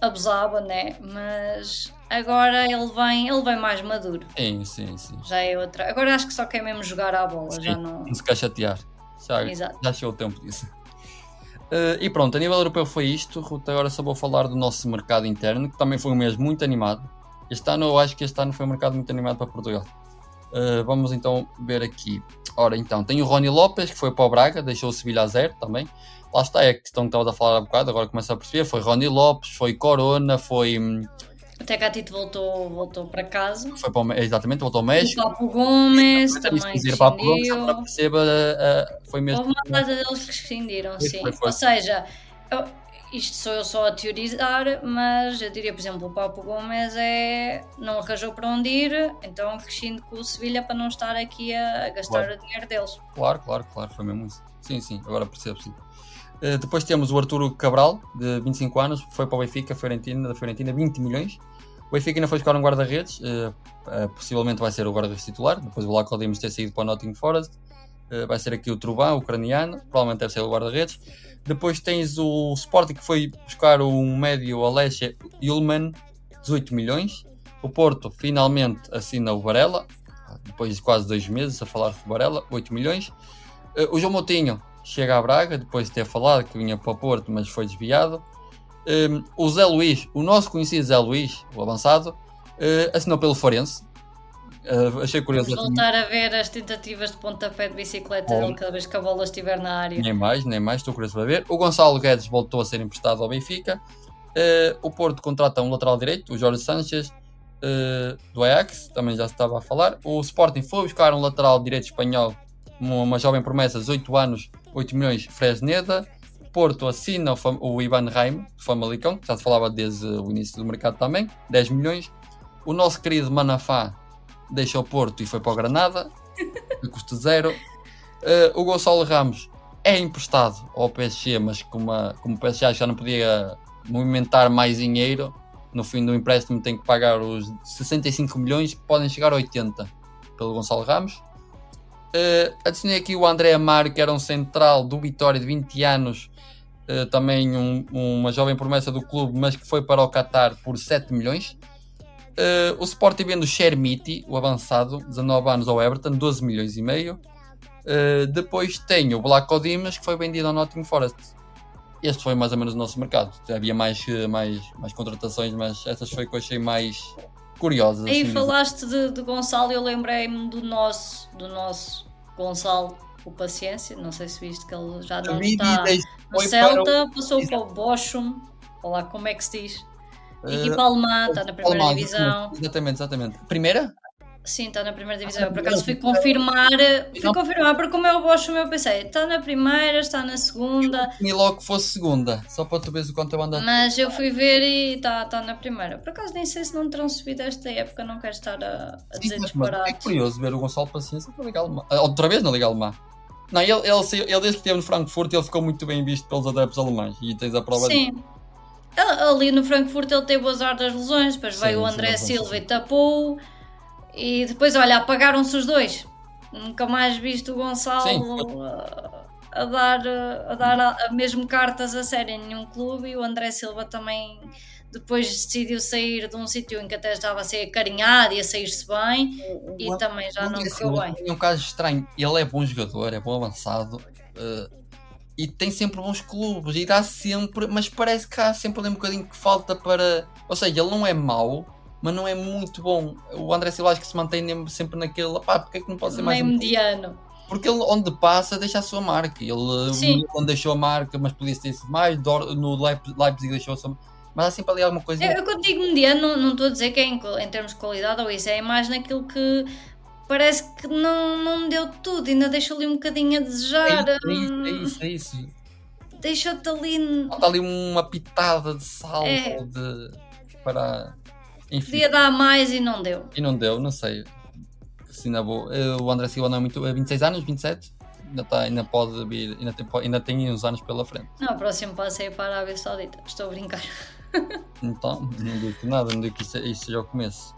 abusava, né? Mas agora ele vem, ele vem mais maduro. Sim, sim, sim. Já é outra. Agora acho que só quer mesmo jogar à bola, já Sim, não. Não se quer chatear. Já, Exato. já chegou o tempo disso. Eh, e pronto, a nível europeu foi isto. Ruth, agora só vou falar do nosso mercado interno, que também foi um mês muito animado. Este ano, eu acho que este ano foi um mercado muito animado para Portugal. Eh, vamos então ver aqui. Ora, então, tem o Rony Lopes, que foi para o Braga, deixou o Sevilha a zero também. Lá está, é a questão que estavas a falar há bocado, agora começa a perceber. Foi Rony Lopes, foi Corona, foi. Até Catito voltou, voltou para casa. Foi para o, exatamente, voltou ao O México. Papo Gomes Também para a Gomes, rescindiu. só para perceba, eh, foi mesmo. Houve uma data deles que rescindiram, sim. foi, foi. Ou seja, eu- isto sou eu só a teorizar, mas eu diria, por exemplo, o Papo Gomes é, não arranjou para onde ir, então rescinde com o Sevilha para não estar aqui a, a gastar Claro. o dinheiro deles. Claro, claro, claro, foi mesmo isso. Sim, sim, agora percebo, sim. Eh, depois temos o Arturo Cabral, de 25 anos, foi para o Benfica, Fiorentina, da Fiorentina, 20 milhões. O Benfica ainda foi buscar um guarda-redes, eh, eh, possivelmente vai ser o guarda-redes titular, depois o Laco Dimos ter saído para o Nottingham Forest. Eh, vai ser aqui o Truban, o ucraniano, provavelmente deve ser o guarda-redes. Depois tens o Sporting que foi buscar um médio Alessia Ullman, 18 milhões. O Porto finalmente assina o Varela, depois de quase dois meses a falar do Varela, 8 milhões. O João Moutinho chega a Braga, depois de ter falado que vinha para o Porto, mas foi desviado. Um, o Zé Luís, o nosso conhecido Zé Luís, o avançado, eh, assinou pelo Forense. Eh, achei curioso. Vamos voltar a ver as tentativas de pontapé de bicicleta Bom. cada vez que a bola estiver na área. Nem mais, nem mais, estou curioso para ver. O Gonçalo Guedes voltou a ser emprestado ao Benfica. Eh, o Porto contrata um lateral direito, o Jorge Sanchez, do Ajax, também já se estava a falar. O Sporting foi buscar um lateral direito espanhol, uma, uma jovem promessa, 18 anos, 8 milhões, Fresneda. Porto assina o, o Ivan Raim, do Famalicão, que já se falava desde o início do mercado também, 10 milhões. O nosso querido Manafá deixa o Porto e foi para o Granada, a custo zero. Eh, o Gonçalo Ramos é emprestado ao PSG, mas como, a- como o PSG já não podia movimentar mais dinheiro, no fim do empréstimo tem que pagar os 65 milhões, podem chegar a 80 pelo Gonçalo Ramos. Eh, adicionei aqui o André Amaro, que era um central do Vitória de 20 anos, eh, também um- uma jovem promessa do clube, mas que foi para o Qatar por 7 milhões. Eh, o Sporting vende o Shermiti, o avançado, 19 anos ao Everton, 12 milhões e meio. Uh, depois tem o Black Odimas que foi vendido ao Nottingham Forest. Este foi mais ou menos o nosso mercado. Havia mais, mais, mais contratações, mas essas foi que eu achei mais curiosas. Aí assim, falaste de, de Gonçalo eu lembrei-me do nosso, do nosso Gonçalo, o Paciência. Não sei se viste que ele já não está no Celta, passou para o Bochum. Olá, como é que se diz? o- Equipa alemã, está na primeira Alemão, divisão. Exatamente, exatamente. Primeira? Sim, está na primeira divisão. Ah, Eu, por acaso fui confirmar, fui Não. confirmar, porque como é o Bochum, eu pensei, está na primeira, está na segunda. E logo que fosse segunda, só para tu veres o quanto eu ando. Mas eu fui ver e está tá na primeira. Por acaso nem sei se não terão subido esta época, não quero estar a, a dizer Sim, mas é curioso ver o Gonçalo Paciência na Liga Alemã. Ah, Outra vez na Liga Alemã. Não, ele, ele, saiu- ele desde que esteve no Frankfurt ele ficou muito bem visto pelos adeptos alemães. E tens a prova. Sim. Ele- Ali no Frankfurt ele teve o azar das lesões, depois Sim, veio o André sim, Silva sim. e tapou. E depois, olha, apagaram-se os dois. Nunca mais viste o Gonçalo Sim. a, a dar, a dar a, a mesmo cartas a sério em nenhum clube. E o André Silva também depois decidiu sair de um sítio em que até estava a ser acarinhado e a sair-se bem. E O- também já o não correu bem. tem um caso estranho. Ele é bom jogador, é bom avançado. eh, e tem sempre bons clubes. E dá sempre. Mas parece que há sempre ali um bocadinho que falta para. Ou seja, ele não é mau, mas não é muito bom. O André Silva acho que se mantém sempre naquele. Pá, porque é que não pode ser mais Meio um mediano. Porque ele, onde passa, deixa a sua marca. Ele, Sim. quando deixou a marca, mas podia ter sido mais. No Leip- Leipzig deixou a sua Mas há sempre ali alguma coisa. Eu, eu quando digo mediano, não, estou a dizer que é em, em termos de qualidade ou isso, é mais naquilo que parece que não, não me deu tudo, ainda deixou ali um bocadinho a É desejar. é isso, hum, é isso, é isso. Deixou-te ali. Falta ali uma pitada de sal É. de, para. Enfim. Podia dar mais e não deu. E não deu, não sei. Se ainda vou. O André Silva não é muito. É 26 anos, 27? Ainda, tá, ainda pode vir. Ainda tem, ainda tem uns anos pela frente. Não, o próximo passo é para a Arábia Saudita. Estou a brincar. Então, não digo nada, não digo que isso, isso seja o começo.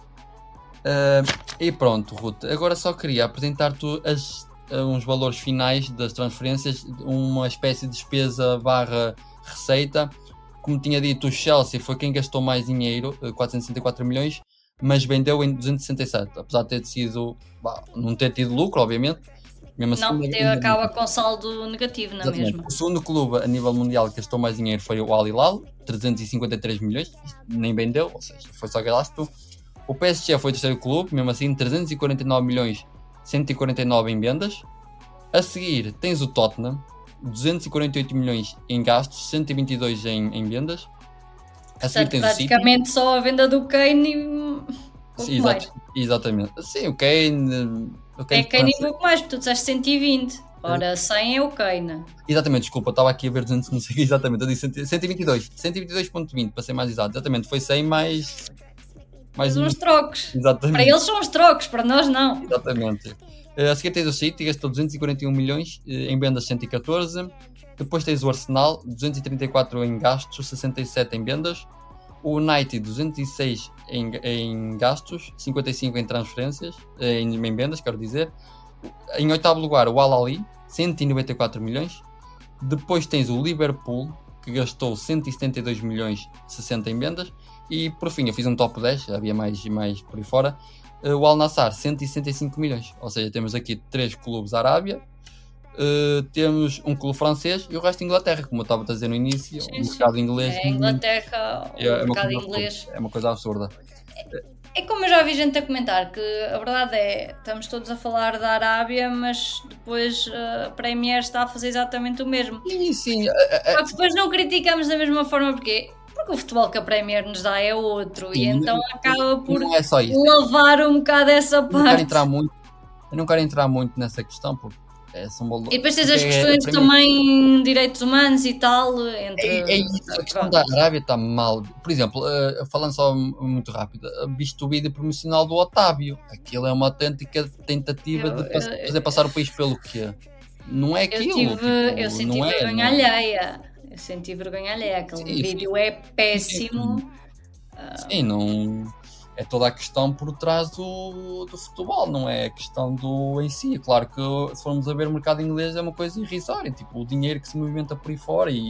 Ah, e pronto, Ruth. Agora só queria apresentar-te as- uns valores finais das transferências, uma espécie de despesa barra receita. Como tinha dito, o Chelsea foi quem gastou mais dinheiro, eh, 464 milhões, mas vendeu em 267, apesar de ter sido, bah, não ter tido lucro, obviamente. Mesmo não, assim, teve, acaba com saldo negativo na Exatamente. mesma. O segundo clube a nível mundial que gastou mais dinheiro foi o Al Hilal, 353 milhões, nem vendeu, ou seja, foi só gasto. O PSG foi o terceiro clube, mesmo assim, 349 milhões, 149 em vendas. A seguir tens o Tottenham, 248 milhões em gastos, 122 em, em vendas. A seguir Portanto, praticamente só a venda do Kane e Sim, exato- exatamente. Sim, o Kane. O É Kane Kane e pouco mais, porque tu disseste 120. Ora, 100 é o Kane. Exatamente, desculpa, estava aqui a ver 200, não sei exatamente, eu disse 100 122, 122.20 para ser mais exato, exatamente, foi 100 mais. Mais uns trocos. Para Exatamente, eles são os trocos, para nós não. exatamente. Eh, A seguir tens o City, gastou 241 milhões, eh, em vendas 114. Depois tens o Arsenal, 234 em gastos, 67 em vendas. O United, 206 em, em gastos, 55 em transferências, eh, em, em vendas, quero dizer. Em oitavo lugar, o Al-Ali, 194 milhões. Depois tens o Liverpool, que gastou 172 milhões 60 em vendas. E por fim, eu fiz um top 10, havia mais, mais por aí fora. Eh, o Al Nassr, 165 milhões. Ou seja, temos aqui três clubes Arábia, eh, temos um clube francês e o resto de Inglaterra, como eu estava a dizer no início. Sim, o sim. mercado inglês É a Inglaterra, o é- é uma mercado inglês. absurda, é uma coisa absurda. É como eu já vi gente a comentar, que a verdade é, estamos todos a falar da Arábia, mas depois eh, a Premier está a fazer exatamente o mesmo. Sim, sim. eh, eh, Só que depois não criticamos da mesma forma, porque Porque o futebol que a Premier nos dá é outro, e Sim, então acaba por Não é só isso. lavar um bocado essa Eu não quero parte. entrar muito, eu não quero entrar muito nessa questão porque é, são valores. E depois tens as é- questões mim- também direitos humanos e tal, entre... É, é isso, a questão da Arábia está mal. Por exemplo, eh, falando só muito rápido, eh, visto o vídeo promocional do Otávio, aquilo é uma autêntica tentativa Eu- de pass- eu- fazer passar o país pelo quê? Não é Eu, aquilo. tive, tipo, eu senti não é, vergonha não- alheia. Eu senti vergonha alheia. Aquele Sim, sim. vídeo é péssimo. Sim, não. É toda a questão por trás do, do futebol, não é a questão do em si. É Claro que se formos a ver o mercado inglês é uma coisa irrisória, tipo o dinheiro que se movimenta por aí fora e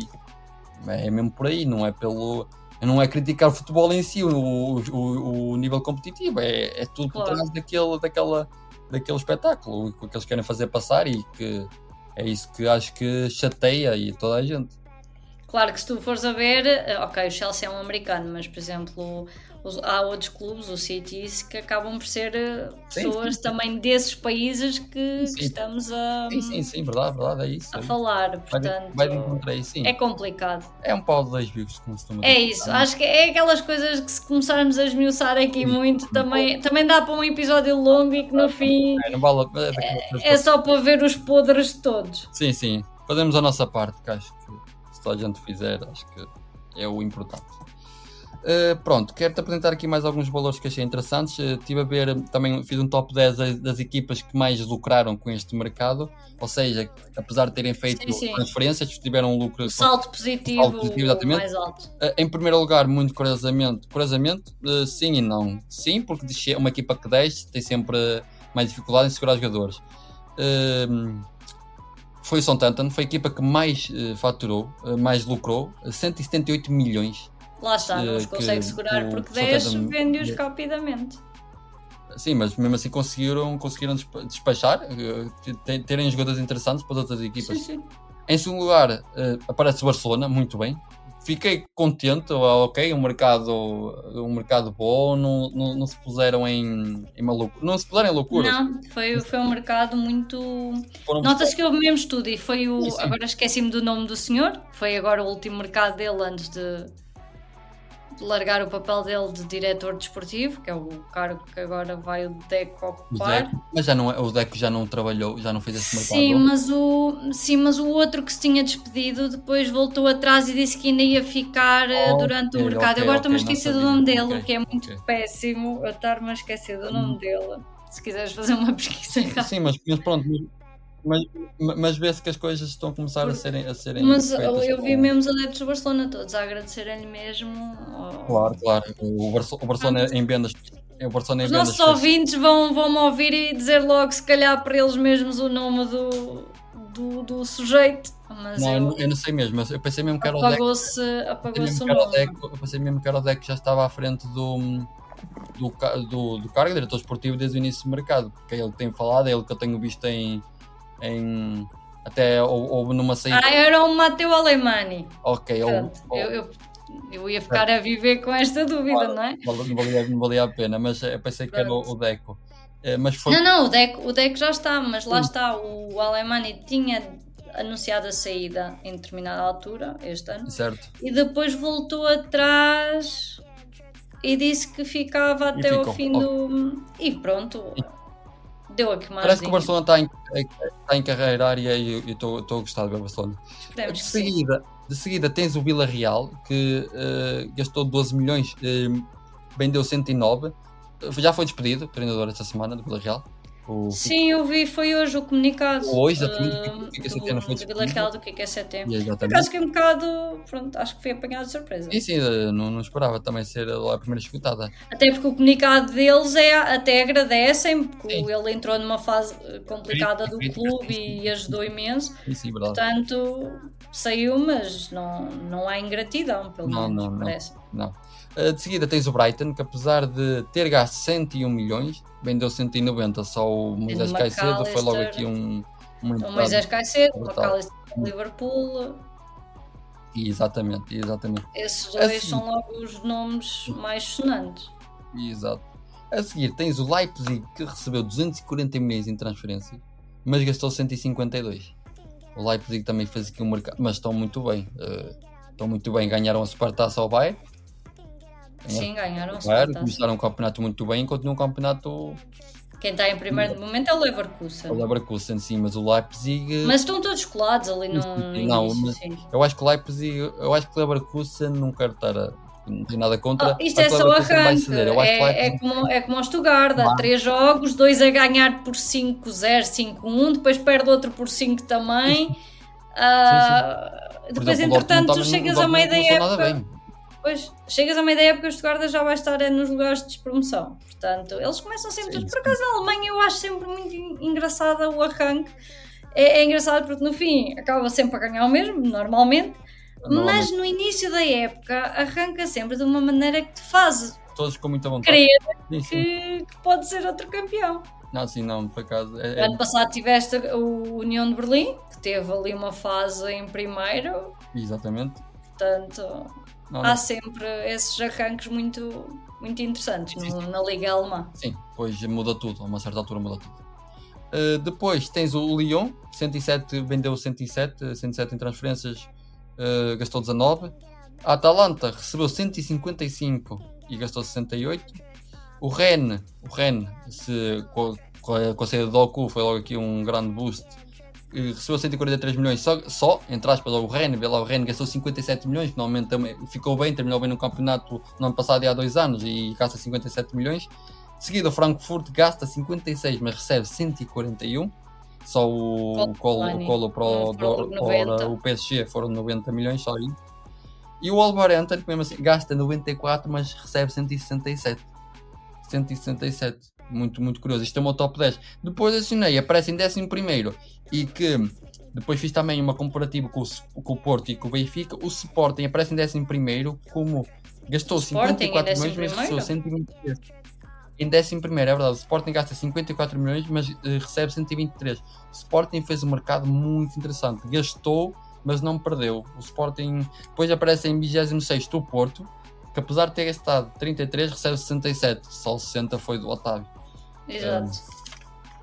é mesmo por aí, não é pelo. Não é criticar o futebol em si, o, o, o nível competitivo, é, é tudo por Claro. trás daquele, daquela, daquele espetáculo o que eles querem fazer passar e que é isso que acho que chateia e toda a gente. Claro que se tu fores a ver, eh, ok, o Chelsea é um americano, mas por exemplo, os- há outros clubes, o Cities, que acabam por ser eh, Sim, pessoas sim. também desses países que, Sim. que estamos a, Sim, sim, sim, verdade, verdade, é isso. a é isso. falar. Vai de, Portanto, vai aí, sim. é complicado. É um pau de dois bicos, como se É isso, acho que é aquelas coisas que se começarmos a esmiuçar aqui Sim. muito, também, também dá para um episódio longo e que no fim É, não vale. É é que- só para ver os podres de todos. Sim, sim. Fazemos a nossa parte, que acho que toda a gente fizer, acho que é o importante. Uh, pronto, quero-te apresentar aqui mais alguns valores que achei interessantes. Uh, a ver, também fiz um top 10 das, das equipas que mais lucraram com este mercado, ou seja, apesar de terem feito Sim, sim. transferências, tiveram um lucro. Salto positivo, salto positivo, exatamente. mais alto. Uh, em primeiro lugar, muito curiosamente, curiosamente sim e não. Sim, porque uma equipa que desce tem sempre mais dificuldade em segurar jogadores. Uh, foi o Southampton, foi a equipa que mais uh, faturou, uh, mais lucrou, uh, 178 milhões. Lá está, não os Eh, consegue segurar porque Southampton- 10 vende-os rapidamente. Sim, mas mesmo assim conseguiram, conseguiram despa- despachar, te- terem jogadores interessantes para as outras equipas. Sim, sim. Em segundo lugar, aparece o Barcelona, muito bem. Fiquei contente, ok, um mercado, um mercado bom, não, não, não se puseram em, em maluco, não se puseram em loucura. Não, foi, foi um mercado muito. Foram Nota-se que houve mesmo estudo e foi o. Sim, sim. Agora esqueci-me do nome do senhor, foi agora o último mercado dele antes de largar o papel dele de diretor desportivo, que é o cargo que agora vai o Deco o ocupar. Deco, mas já não, é- o Deco já não trabalhou, já não fez esse mercado. Sim mas, o, sim, mas o outro que se tinha despedido depois voltou atrás e disse que ainda ia ficar Ok, durante o mercado. ok, Agora estou-me a esquecer do nome dele, o que é muito péssimo eu estar-me a esquecer do Hum. nome dele. Se quiseres fazer uma pesquisa. Sim, mas, mas pronto, mas, mas, mas vê-se que as coisas estão a começar a serem, a serem Mas eu vi mesmo os adeptos do Barcelona todos a agradecerem-lhe mesmo. oh. Claro, claro. O, Barce- o Barcelona em vendas. O Barcelona em Os vendas. nossos fez- ouvintes vão, vão me ouvir e dizer logo, se calhar, para eles mesmos o nome do, do, do sujeito. Mas Não, eu, eu, não- eu não sei mesmo, mas eu pensei mesmo que era o Deco. apagou-se Eu apagou pensei o mesmo que era o nome. Deco- eu pensei mesmo que era o Deco que já estava à frente do, do, do, do cargo de diretor esportivo desde o início do mercado, porque é ele que tem falado, é ele que eu tenho visto em. Em até hou- houve numa saída. Ah, era o Mateu Alemani. ok, houve- Pronto, eu, eu, eu ia ficar a viver com esta dúvida, não é? Não valia, não valia a pena, mas eu pensei que era o, o Deco. Eh, Mas foi. Não, não, o Deco, o Deco já está, mas lá Sim. está, o Alemani tinha anunciado a saída em determinada altura, este ano, Certo. e depois voltou atrás e disse que ficava até ao fim do. E pronto, deu aqui. Parece que o Barcelona está em, está em carreira área e eu estou a gostar de ver o Barcelona. Esperemos De sim. seguida, de seguida tens o Villarreal, que eh, gastou 12 milhões, eh, vendeu 109. Já foi despedido, treinador esta semana do Villarreal. O Sim, eu vi, foi hoje o comunicado. Hoje, exatamente, do que é CT, não foi Vila do que é CT. E Por acaso que é um bocado. Pronto, acho que foi apanhado de surpresa. Sim, sim, eh, não, não esperava também ser a primeira escutada. Até porque o comunicado deles é até agradecem, porque Sim. ele entrou numa fase complicada do clube e ajudou imenso. Sim, sim, verdade. Portanto, saiu, mas não, não há ingratidão, pelo Não, menos, não, não. parece. Não. Eh, de seguida tens o Brighton, que apesar de ter gasto 101 milhões, vendeu 190. Só o Moisés Caicedo foi logo aqui um. um O. Moisés Caicedo, o. McAllister do Liverpool, Exatamente, exatamente. esses dois Assim. são logo os nomes mais sonantes. Exato. A seguir tens o Leipzig que recebeu 240 milhões em transferência, mas gastou 152. O Leipzig também fez aqui um mercado, mas estão muito bem. eh, estão muito bem, ganharam a Supertaça ao Bayern. Sim, ganharam o Bayern, Supertaça. começaram o campeonato muito bem, enquanto no campeonato Quem está em primeiro momento é o Leverkusen. o Leverkusen sim, mas o Leipzig Mas estão todos colados ali no, Não, início, mas- sim. eu acho que o Leipzig, eu acho que o Leverkusen não quero estar a, não tenho nada contra. Oh, isto é o só arranque. o É, é, como, é como o Stuttgart, há Claro. três jogos, dois a ganhar por 5-0, 5-1, depois perde outro por 5 também. Ah, Por depois, exemplo, o Dortmund entretanto, também- chegas o a meio da época. Pois, chegas a meio da época, o Stuttgart já vai estar é, nos lugares de despromoção. Portanto, eles começam sempre. Sim. Por acaso, a Alemanha eu acho sempre muito en- engraçada o arranque. É, é engraçado porque no fim acaba sempre a ganhar o mesmo, normalmente. Mas no início da época arranca sempre de uma maneira que te faz Todos com muita vontade. crer Sim, sim. que, que pode ser outro campeão. Não, sim, não, por acaso. É, é- Ano passado tiveste o União de Berlim, que teve ali uma fase em primeiro, exatamente. portanto Não, há sempre esses arranques muito, muito interessantes no- na Liga Alemã. Sim, depois muda tudo, a uma certa altura muda tudo. Uh, depois tens o Lyon, 107, vendeu 107, 107 em transferências, uh, gastou 19. A Atalanta recebeu 155 e gastou 68. O Rennes, o Rennes se, com, com a saída do Doku foi logo aqui um grande boost. Recebeu 143 milhões só, só entre aspas, o Rennes, vê lá, o Rennes gastou 57 milhões, que normalmente também ficou bem, terminou bem no campeonato no ano passado e há dois anos e gasta 57 milhões. De seguida, o Frankfurt gasta 56, mas recebe 141. Só o Colo o colo para, o, foram para 90. o PSG foram 90 milhões só aí. E o Wolverhampton, que mesmo assim, gasta 94, mas recebe 167. 167. Muito, muito curioso. Isto é o meu top 10. Depois assinei, aparece em 11 e que depois fiz também uma comparativa com o, com o Porto e com o Benfica. O Sporting aparece em 11 como gastou Sporting em 54 milhões, mas 11º? recebeu 123. Em 11 é verdade. O Sporting gasta 54 milhões, mas eh, recebe 123. O Sporting fez um mercado muito interessante. Gastou, mas não perdeu. O Sporting depois aparece em 26 o Porto, que apesar de ter gastado 33, recebe 67. Só 60 foi do Otávio. Exato.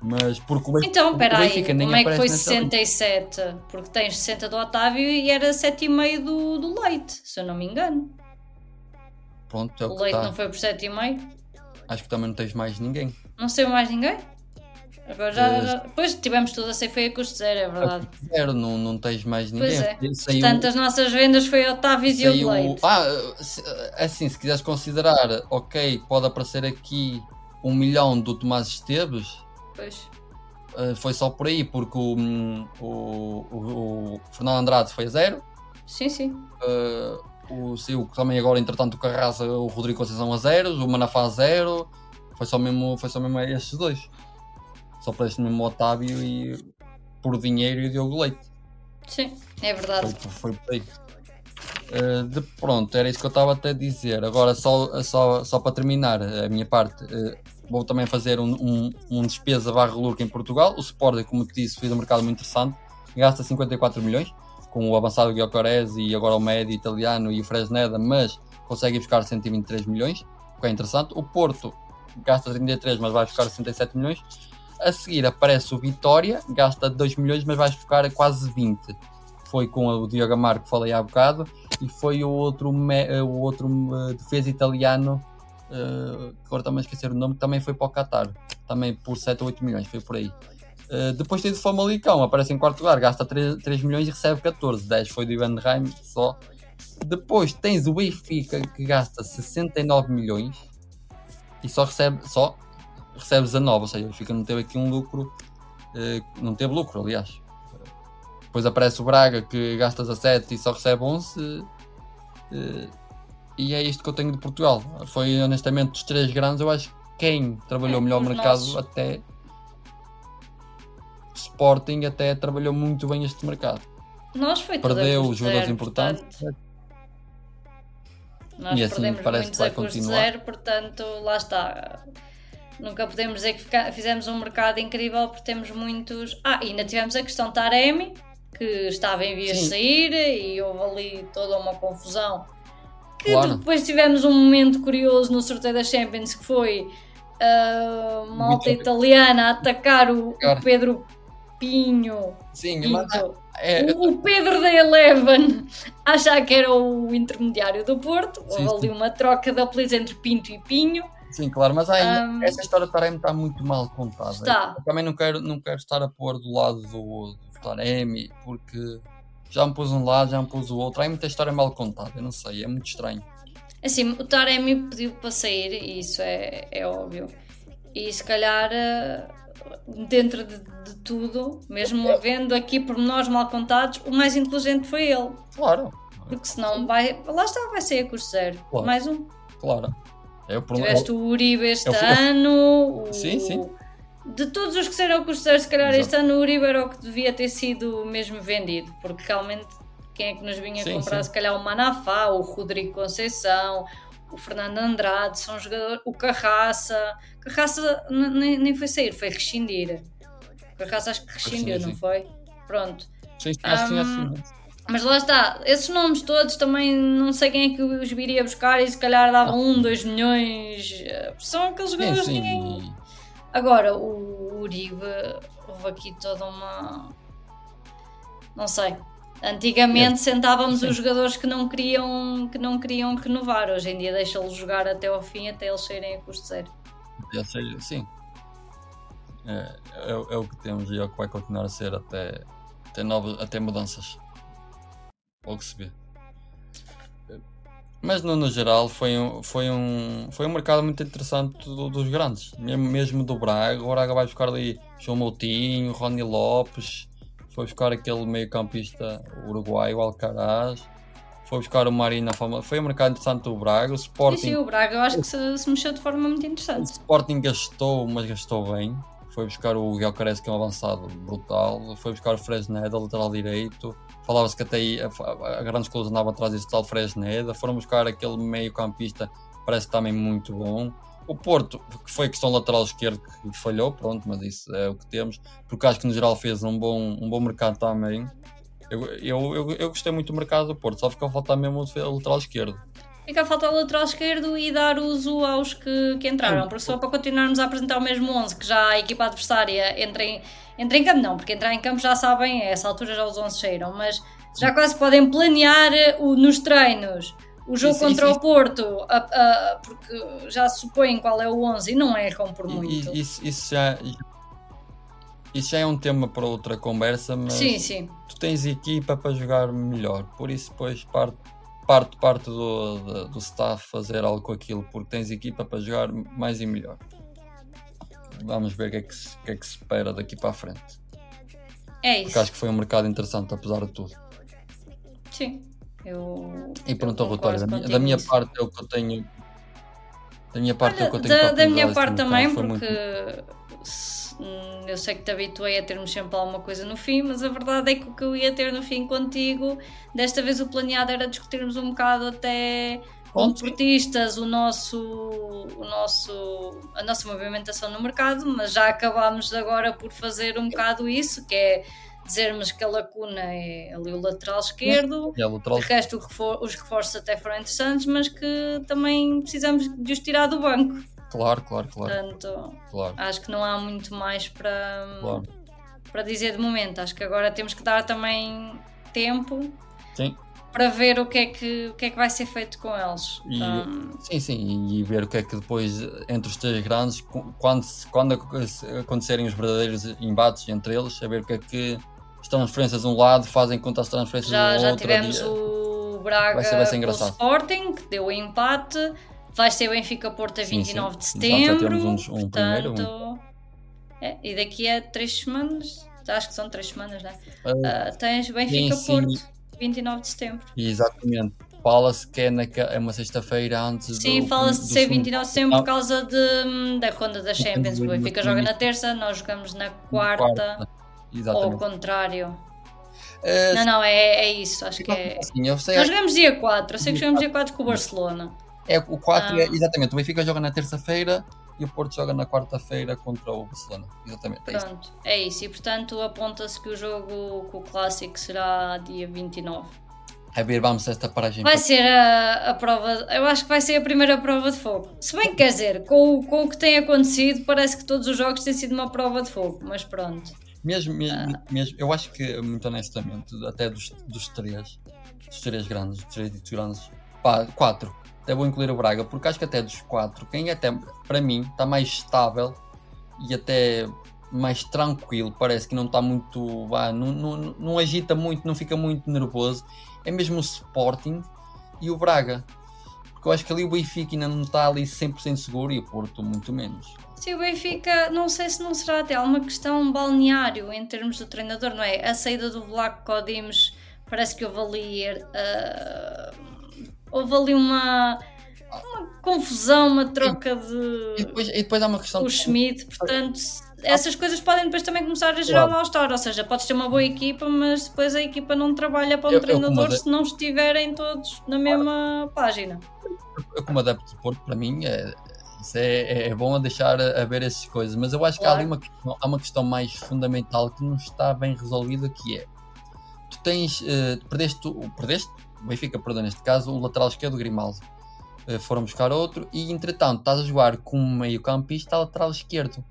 Mas porque o Benfica, Então, o espera aí, como é que foi aparece nessa lista. 67? Porque tens 60 do Otávio e era 7,5 do, do Leite, se eu não me engano. Pronto, é o O Leite está. não foi por 7,5? Acho que também não tens mais ninguém. Não sei mais ninguém? Agora já, já- Depois tivemos tudo a ser feio a custo zero, é verdade. Zero, não, não tens mais ninguém. Pois é. Saiu- Portanto, as nossas vendas foi Otávio e Saiu- Leite. Ah, se- assim, se quiseres considerar, ok, pode aparecer aqui um milhão do Tomás Esteves, Pois. eh, foi só por aí, porque o, o, o- o Fernando Andrade foi a zero, Sim, sim. eh, o saiu também agora, entretanto, o Carrasa, o Rodrigo Conceição a zero, o Manafá a zero, foi só mesmo, foi só mesmo estes dois. Só para este mesmo Otávio e por dinheiro e o Diogo Leite. Sim, é verdade. Foi, foi por aí. Uh, de, pronto, era isso que eu estava até a dizer. Agora, só, só, só para terminar a minha parte, uh, vou também fazer um, um, um despesa barra lucro em Portugal. O Sporting, como te disse, fez um mercado muito interessante. Gasta 54 milhões, com o avançado Guilherme e agora o médio italiano e o Fresneda, mas consegue buscar 123 milhões, o que é interessante. O Porto gasta 33, mas vai buscar 67 milhões. a seguir aparece o Vitória, gasta 2 milhões, mas vai buscar quase 20. Foi com o Diogo Amaro que falei há bocado, e foi o outro, o outro uh, defesa italiano, uh, agora também esquecer o nome, que também foi para o Qatar, também por 7 ou 8 milhões, foi por aí. Uh, depois tens o Famalicão, aparece em quarto lugar, gasta 3, 3 milhões e recebe 14, 10 foi do Ivan Reim só. Depois tens o Benfica que gasta 69 milhões e só recebe, só recebe 19, ou seja, o Benfica não teve aqui um lucro, uh, não teve lucro, aliás. Depois aparece o Braga que gasta 17 e só recebe 11. Uh, uh, e é isto que eu tenho de Portugal. Foi honestamente dos três grandes, eu acho que quem trabalhou é, melhor o mercado nossos. até Sporting até trabalhou muito bem este mercado. Nós foi Perdeu os jogadores importantes. Portanto, nós e assim parece que vai continuar. Zero, portanto, lá está. Nunca podemos dizer que fizemos um mercado incrível porque temos muitos. Ah, e ainda tivemos a questão Taremi, que estava em vias de sair e houve ali toda uma confusão. Que claro. depois tivemos um momento curioso no sorteio da Champions que foi a uh, malta italiana a atacar o, o Pedro Pinho. Sim, mas é... o, Pedro da Eleven achar que era o intermediário do Porto. Sim, Houve ali uma troca de apelidos entre Pinto e Pinho. Sim, claro, mas aí, um, essa história do Taremi está muito mal contada. Está. Eu também não quero, não quero estar a pôr do lado do, do Taremi, porque já me pus um lado, já me pus o outro. Há muita história mal contada, eu não sei, é muito estranho. Assim, o Taremi pediu para sair, e isso é, é óbvio. E se calhar eh, dentro de, de tudo, mesmo havendo aqui por nós mal contados, o mais inteligente foi ele. Claro. Porque senão vai. Lá está, vai ser a curso zero. Claro. Mais um. Claro. É o Tiveste o Uribe este ano. O... Sim, sim. De todos os que saíram a curso zero, se calhar Exato. este ano o Uribe era o que devia ter sido mesmo vendido. Porque realmente quem é que nos vinha sim, comprar? Sim. Se calhar o Manafá, o Rodrigo Conceição, o Fernando Andrade, são jogadores, o Carraça. Carraça nem, nem foi sair, foi rescindir. Carraça acho que rescindiu, não foi? Pronto. Sim, sim, um, assim, Mas lá está, esses nomes todos também não sei quem é que os viria buscar e se calhar davam um, dois milhões. São aqueles jogadores sim, sim. que ninguém. Agora, o Uribe, houve aqui toda uma. Não sei, Antigamente é. sentávamos Sim. os jogadores que não queriam que não queriam renovar. Hoje em dia deixa-los jogar até ao fim, até eles saírem a custo zero. sim. É, é, é, o que temos e é o que vai continuar a ser até, até, novas, até mudanças. Ou que se vê. Mas no, no geral foi um, foi, um, foi um mercado muito interessante do, dos grandes, mesmo, mesmo do Braga. O Braga vai buscar ali João Moutinho, Rony Lopes, foi buscar aquele meio-campista uruguaio, Alcaraz, foi buscar o Marina Fama. Foi um mercado interessante do Braga. O Sporting. Sim, sim, o Braga eu acho que se, se, mexeu de forma muito interessante. O Sporting gastou, mas gastou bem. Foi buscar o Guilherme que é um avançado brutal. Foi buscar o Fresneda, lateral direito. Falava-se que até aí a, a, a grandes andava atrás desse tal Fresneda. Foram buscar aquele meio-campista, parece também muito bom. O Porto, que foi a questão lateral esquerdo que falhou, pronto, mas isso é o que temos, porque acho que no geral fez um bom, um bom mercado também. Eu, eu, eu, eu gostei muito do mercado do Porto, só ficou a faltar mesmo o lateral esquerdo. Fica a faltar o lateral esquerdo e dar uso aos que, que entraram, porque só para continuarmos a apresentar o mesmo 11, que já a equipa adversária entra em, entra em campo, não, porque entrar em campo já sabem, a essa altura já os 11 cheiram, mas já quase podem planear o, nos treinos o jogo isso, contra isso, o Porto, porque já supõem qual é o 11 e não erram por muito. Isso, isso, já, isso já é um tema para outra conversa, mas sim, sim. tu tens equipa para jogar melhor, por isso depois parte, parte, parte do, do, do staff fazer algo com aquilo, porque tens equipa para jogar mais e melhor. Vamos ver o que é que se, que é que se espera daqui para a frente. É isso. Porque acho que foi um mercado interessante, apesar de tudo. Sim. Eu, e pronto, Rotório, da, da minha parte é o que eu tenho. Da minha parte Olha, é o que eu tenho Da, da minha parte também, porque muito... Eu sei que te habituei a termos sempre alguma coisa no fim, mas a verdade é que o que eu ia ter no fim contigo, desta vez o planeado era discutirmos um bocado até com portistas o nosso, o nosso, a nossa movimentação no mercado, mas já acabámos agora por fazer um bocado isso, que é dizermos que a lacuna é ali o lateral esquerdo, é lateral... de resto os reforços até foram interessantes, mas que também precisamos de os tirar do banco. Claro, claro, claro. Portanto, claro, acho que não há muito mais para, claro. para dizer de momento. Acho que agora temos que dar também tempo Sim. para ver o que é que, o que, é que vai ser feito com eles. E- Então, Sim, sim, e ver o que é que depois, entre os três grandes, quando, quando ac- acontecerem os verdadeiros embates entre eles, saber o que é que transferências de um lado fazem contra as transferências já, do já outro. tivemos e- o Braga Vai ser- vai ser o. Sporting, que deu o empate. Vai ser Benfica-Porto a Sim, 29 de sim. Exato, já setembro. temos um- um primeiro, um- portanto, é, e daqui a três semanas, acho que são três semanas, né? Ah, Ah, tens sim. Benfica-Porto, 29 de setembro. Exatamente. Fala-se que é, naque- é uma sexta-feira antes Sim, fala-se de ser segundo- 29 de setembro por causa de, da ronda da Champions. O Benfica joga na terça, nós jogamos na quarta, ou ao Exatamente. contrário. Ah, Não, não, é, é isso, acho que é. Sim, eu sei, Nós jogamos dia 4, eu sei que jogamos dia 4 com o Barcelona. é, o 4 Ah. é, exatamente, o Benfica joga na terça-feira e o Porto joga na quarta-feira contra o Barcelona. Exatamente, é isso. Pronto, é isso. E portanto aponta-se que o jogo com o Clássico será dia 29. A ver, vamos a esta paragem. Vai ser a, a prova, eu acho que vai ser a primeira prova de fogo. Se bem que quer dizer, com, com o que tem acontecido, parece que todos os jogos têm sido uma prova de fogo, mas pronto. Mesmo, mesmo, Ah. mesmo, eu acho que, muito honestamente, até dos, dos três, dos três grandes, dos três ditos grandes, pá, quatro, até vou incluir o Braga, porque acho que até dos quatro, quem até, para mim, está mais estável e até mais tranquilo, parece que não está muito, vá, não, não, não agita muito, não fica muito nervoso, é mesmo o Sporting e o Braga. Porque eu acho que ali o Benfica ainda não está ali 100% seguro e o Porto muito menos. Se o Benfica, não sei se não será até alguma questão balneário em termos do treinador, não é? A saída do Vlaco Dimos parece que houve ali, ah, houve ali uma, uma confusão, uma troca E de depois, e depois há uma questão o Schmidt, portanto essas coisas podem depois também começar a gerar Claro. mal-estar, ou seja, podes ter uma boa equipa, mas depois a equipa não trabalha para um Eu- eu treinador ade- se não estiverem todos na mesma página. eu como adepto de Porto, para mim, é, é, é- é bom a deixar a, ver essas coisas, mas eu acho que há ali Claro. uma questão, há uma questão mais fundamental que não está bem resolvida, que é, tu tens, eh, perdeste, o- perdeste, o Benfica perdeu neste caso, o lateral esquerdo, o Grimaldo, Eh, foram buscar outro, e entretanto estás a jogar com um meio campista lateral esquerdo,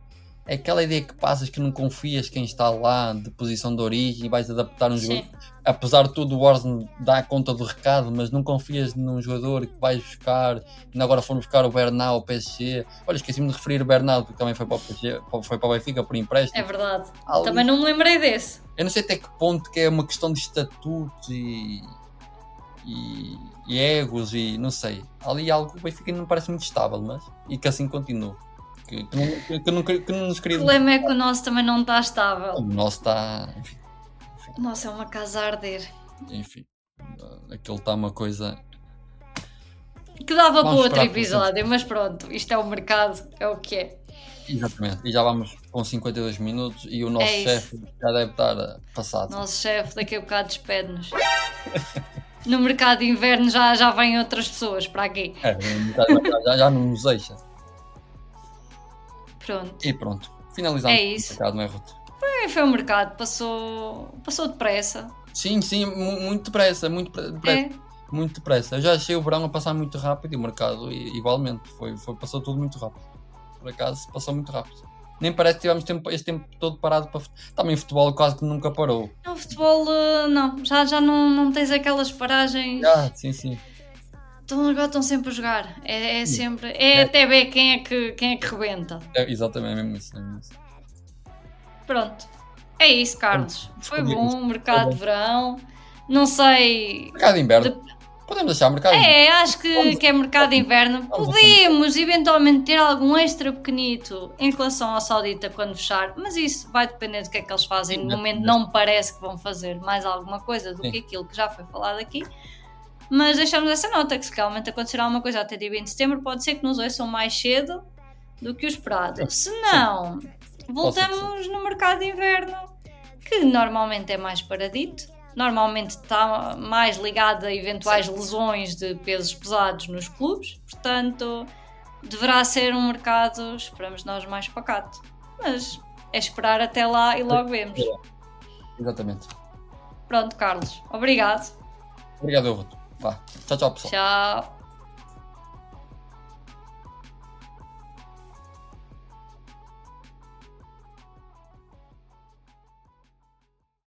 é aquela ideia que passas que não confias quem está lá de posição de origem e vais adaptar um Sim. jogo apesar de tudo o Warzone dá conta do recado, mas não confias num jogador que vais buscar, ainda agora fomos buscar o Bernal, o PSG, olha, esqueci-me de referir o Bernal, que também foi para o PSG, foi para o Benfica por empréstimo. É verdade. Ali- Também não me lembrei desse. Eu não sei até que ponto que é uma questão de estatutos e, e, e egos e não sei. Ali algo que o Benfica não parece muito estável, mas e que assim continua. Que, que, não, que, que não, que não nos O queria. problema é que o nosso também não está estável. O nosso está. Enfim, O nosso é uma casa a arder. enfim. Aquilo está uma coisa. Que dava para outro episódio, mas pronto, isto é o mercado, é o que é. Exatamente. E já vamos com 52 minutos e o nosso É chefe já deve estar eh, passado. Nosso chefe daqui a bocado despede-nos. No mercado de inverno já, já vêm outras pessoas para aqui. É, já, já- já não nos deixa. Pronto. E pronto. Finalizamos É isso. o mercado, não é, Ruth? Bem, Foi o mercado, passou, passou depressa. Sim, sim, mu- muito depressa, muito pre- depressa. É, Muito depressa. Eu já achei o verão a passar muito rápido e o mercado igualmente. Foi, foi, passou tudo muito rápido. Por acaso, passou muito rápido. Nem parece que tivemos tempo, este tempo todo parado para. Também futebol quase que nunca parou. no futebol, eh, não, já, já não, não tens aquelas paragens. Ah, sim, sim. Então agora estão sempre a jogar. É, é sempre. É, É. até ver quem é que, quem é que rebenta. É, exatamente, é mesmo isso. É mesmo isso. Pronto. É isso, Carlos. Foi bom, isso. mercado Foi de verão. Não sei. Mercado de inverno. Podemos deixar mercado de inverno. É, acho que, Vamos- que é mercado de inverno. vamos- Podemos eventualmente ter algum extra pequenito em relação ao Saudita quando fechar, mas isso vai depender do que é que eles fazem. No Sim, momento não me parece que vão fazer mais alguma coisa do Sim. que aquilo que já foi falado aqui. Mas deixamos essa nota que se realmente acontecer alguma coisa até dia 20 de setembro, pode ser que nos ouçam mais cedo do que o esperado. Se não, voltamos no mercado de inverno, que normalmente é mais paradito. Normalmente está mais ligado a eventuais lesões de pesos pesados nos clubes, portanto, deverá ser um mercado, esperamos nós, mais pacato. Mas é esperar até lá e logo vemos. Exatamente. Pronto, Carlos, obrigado. Obrigado, Ruth. Vá. Tchau, tchau, pessoal. Tchau.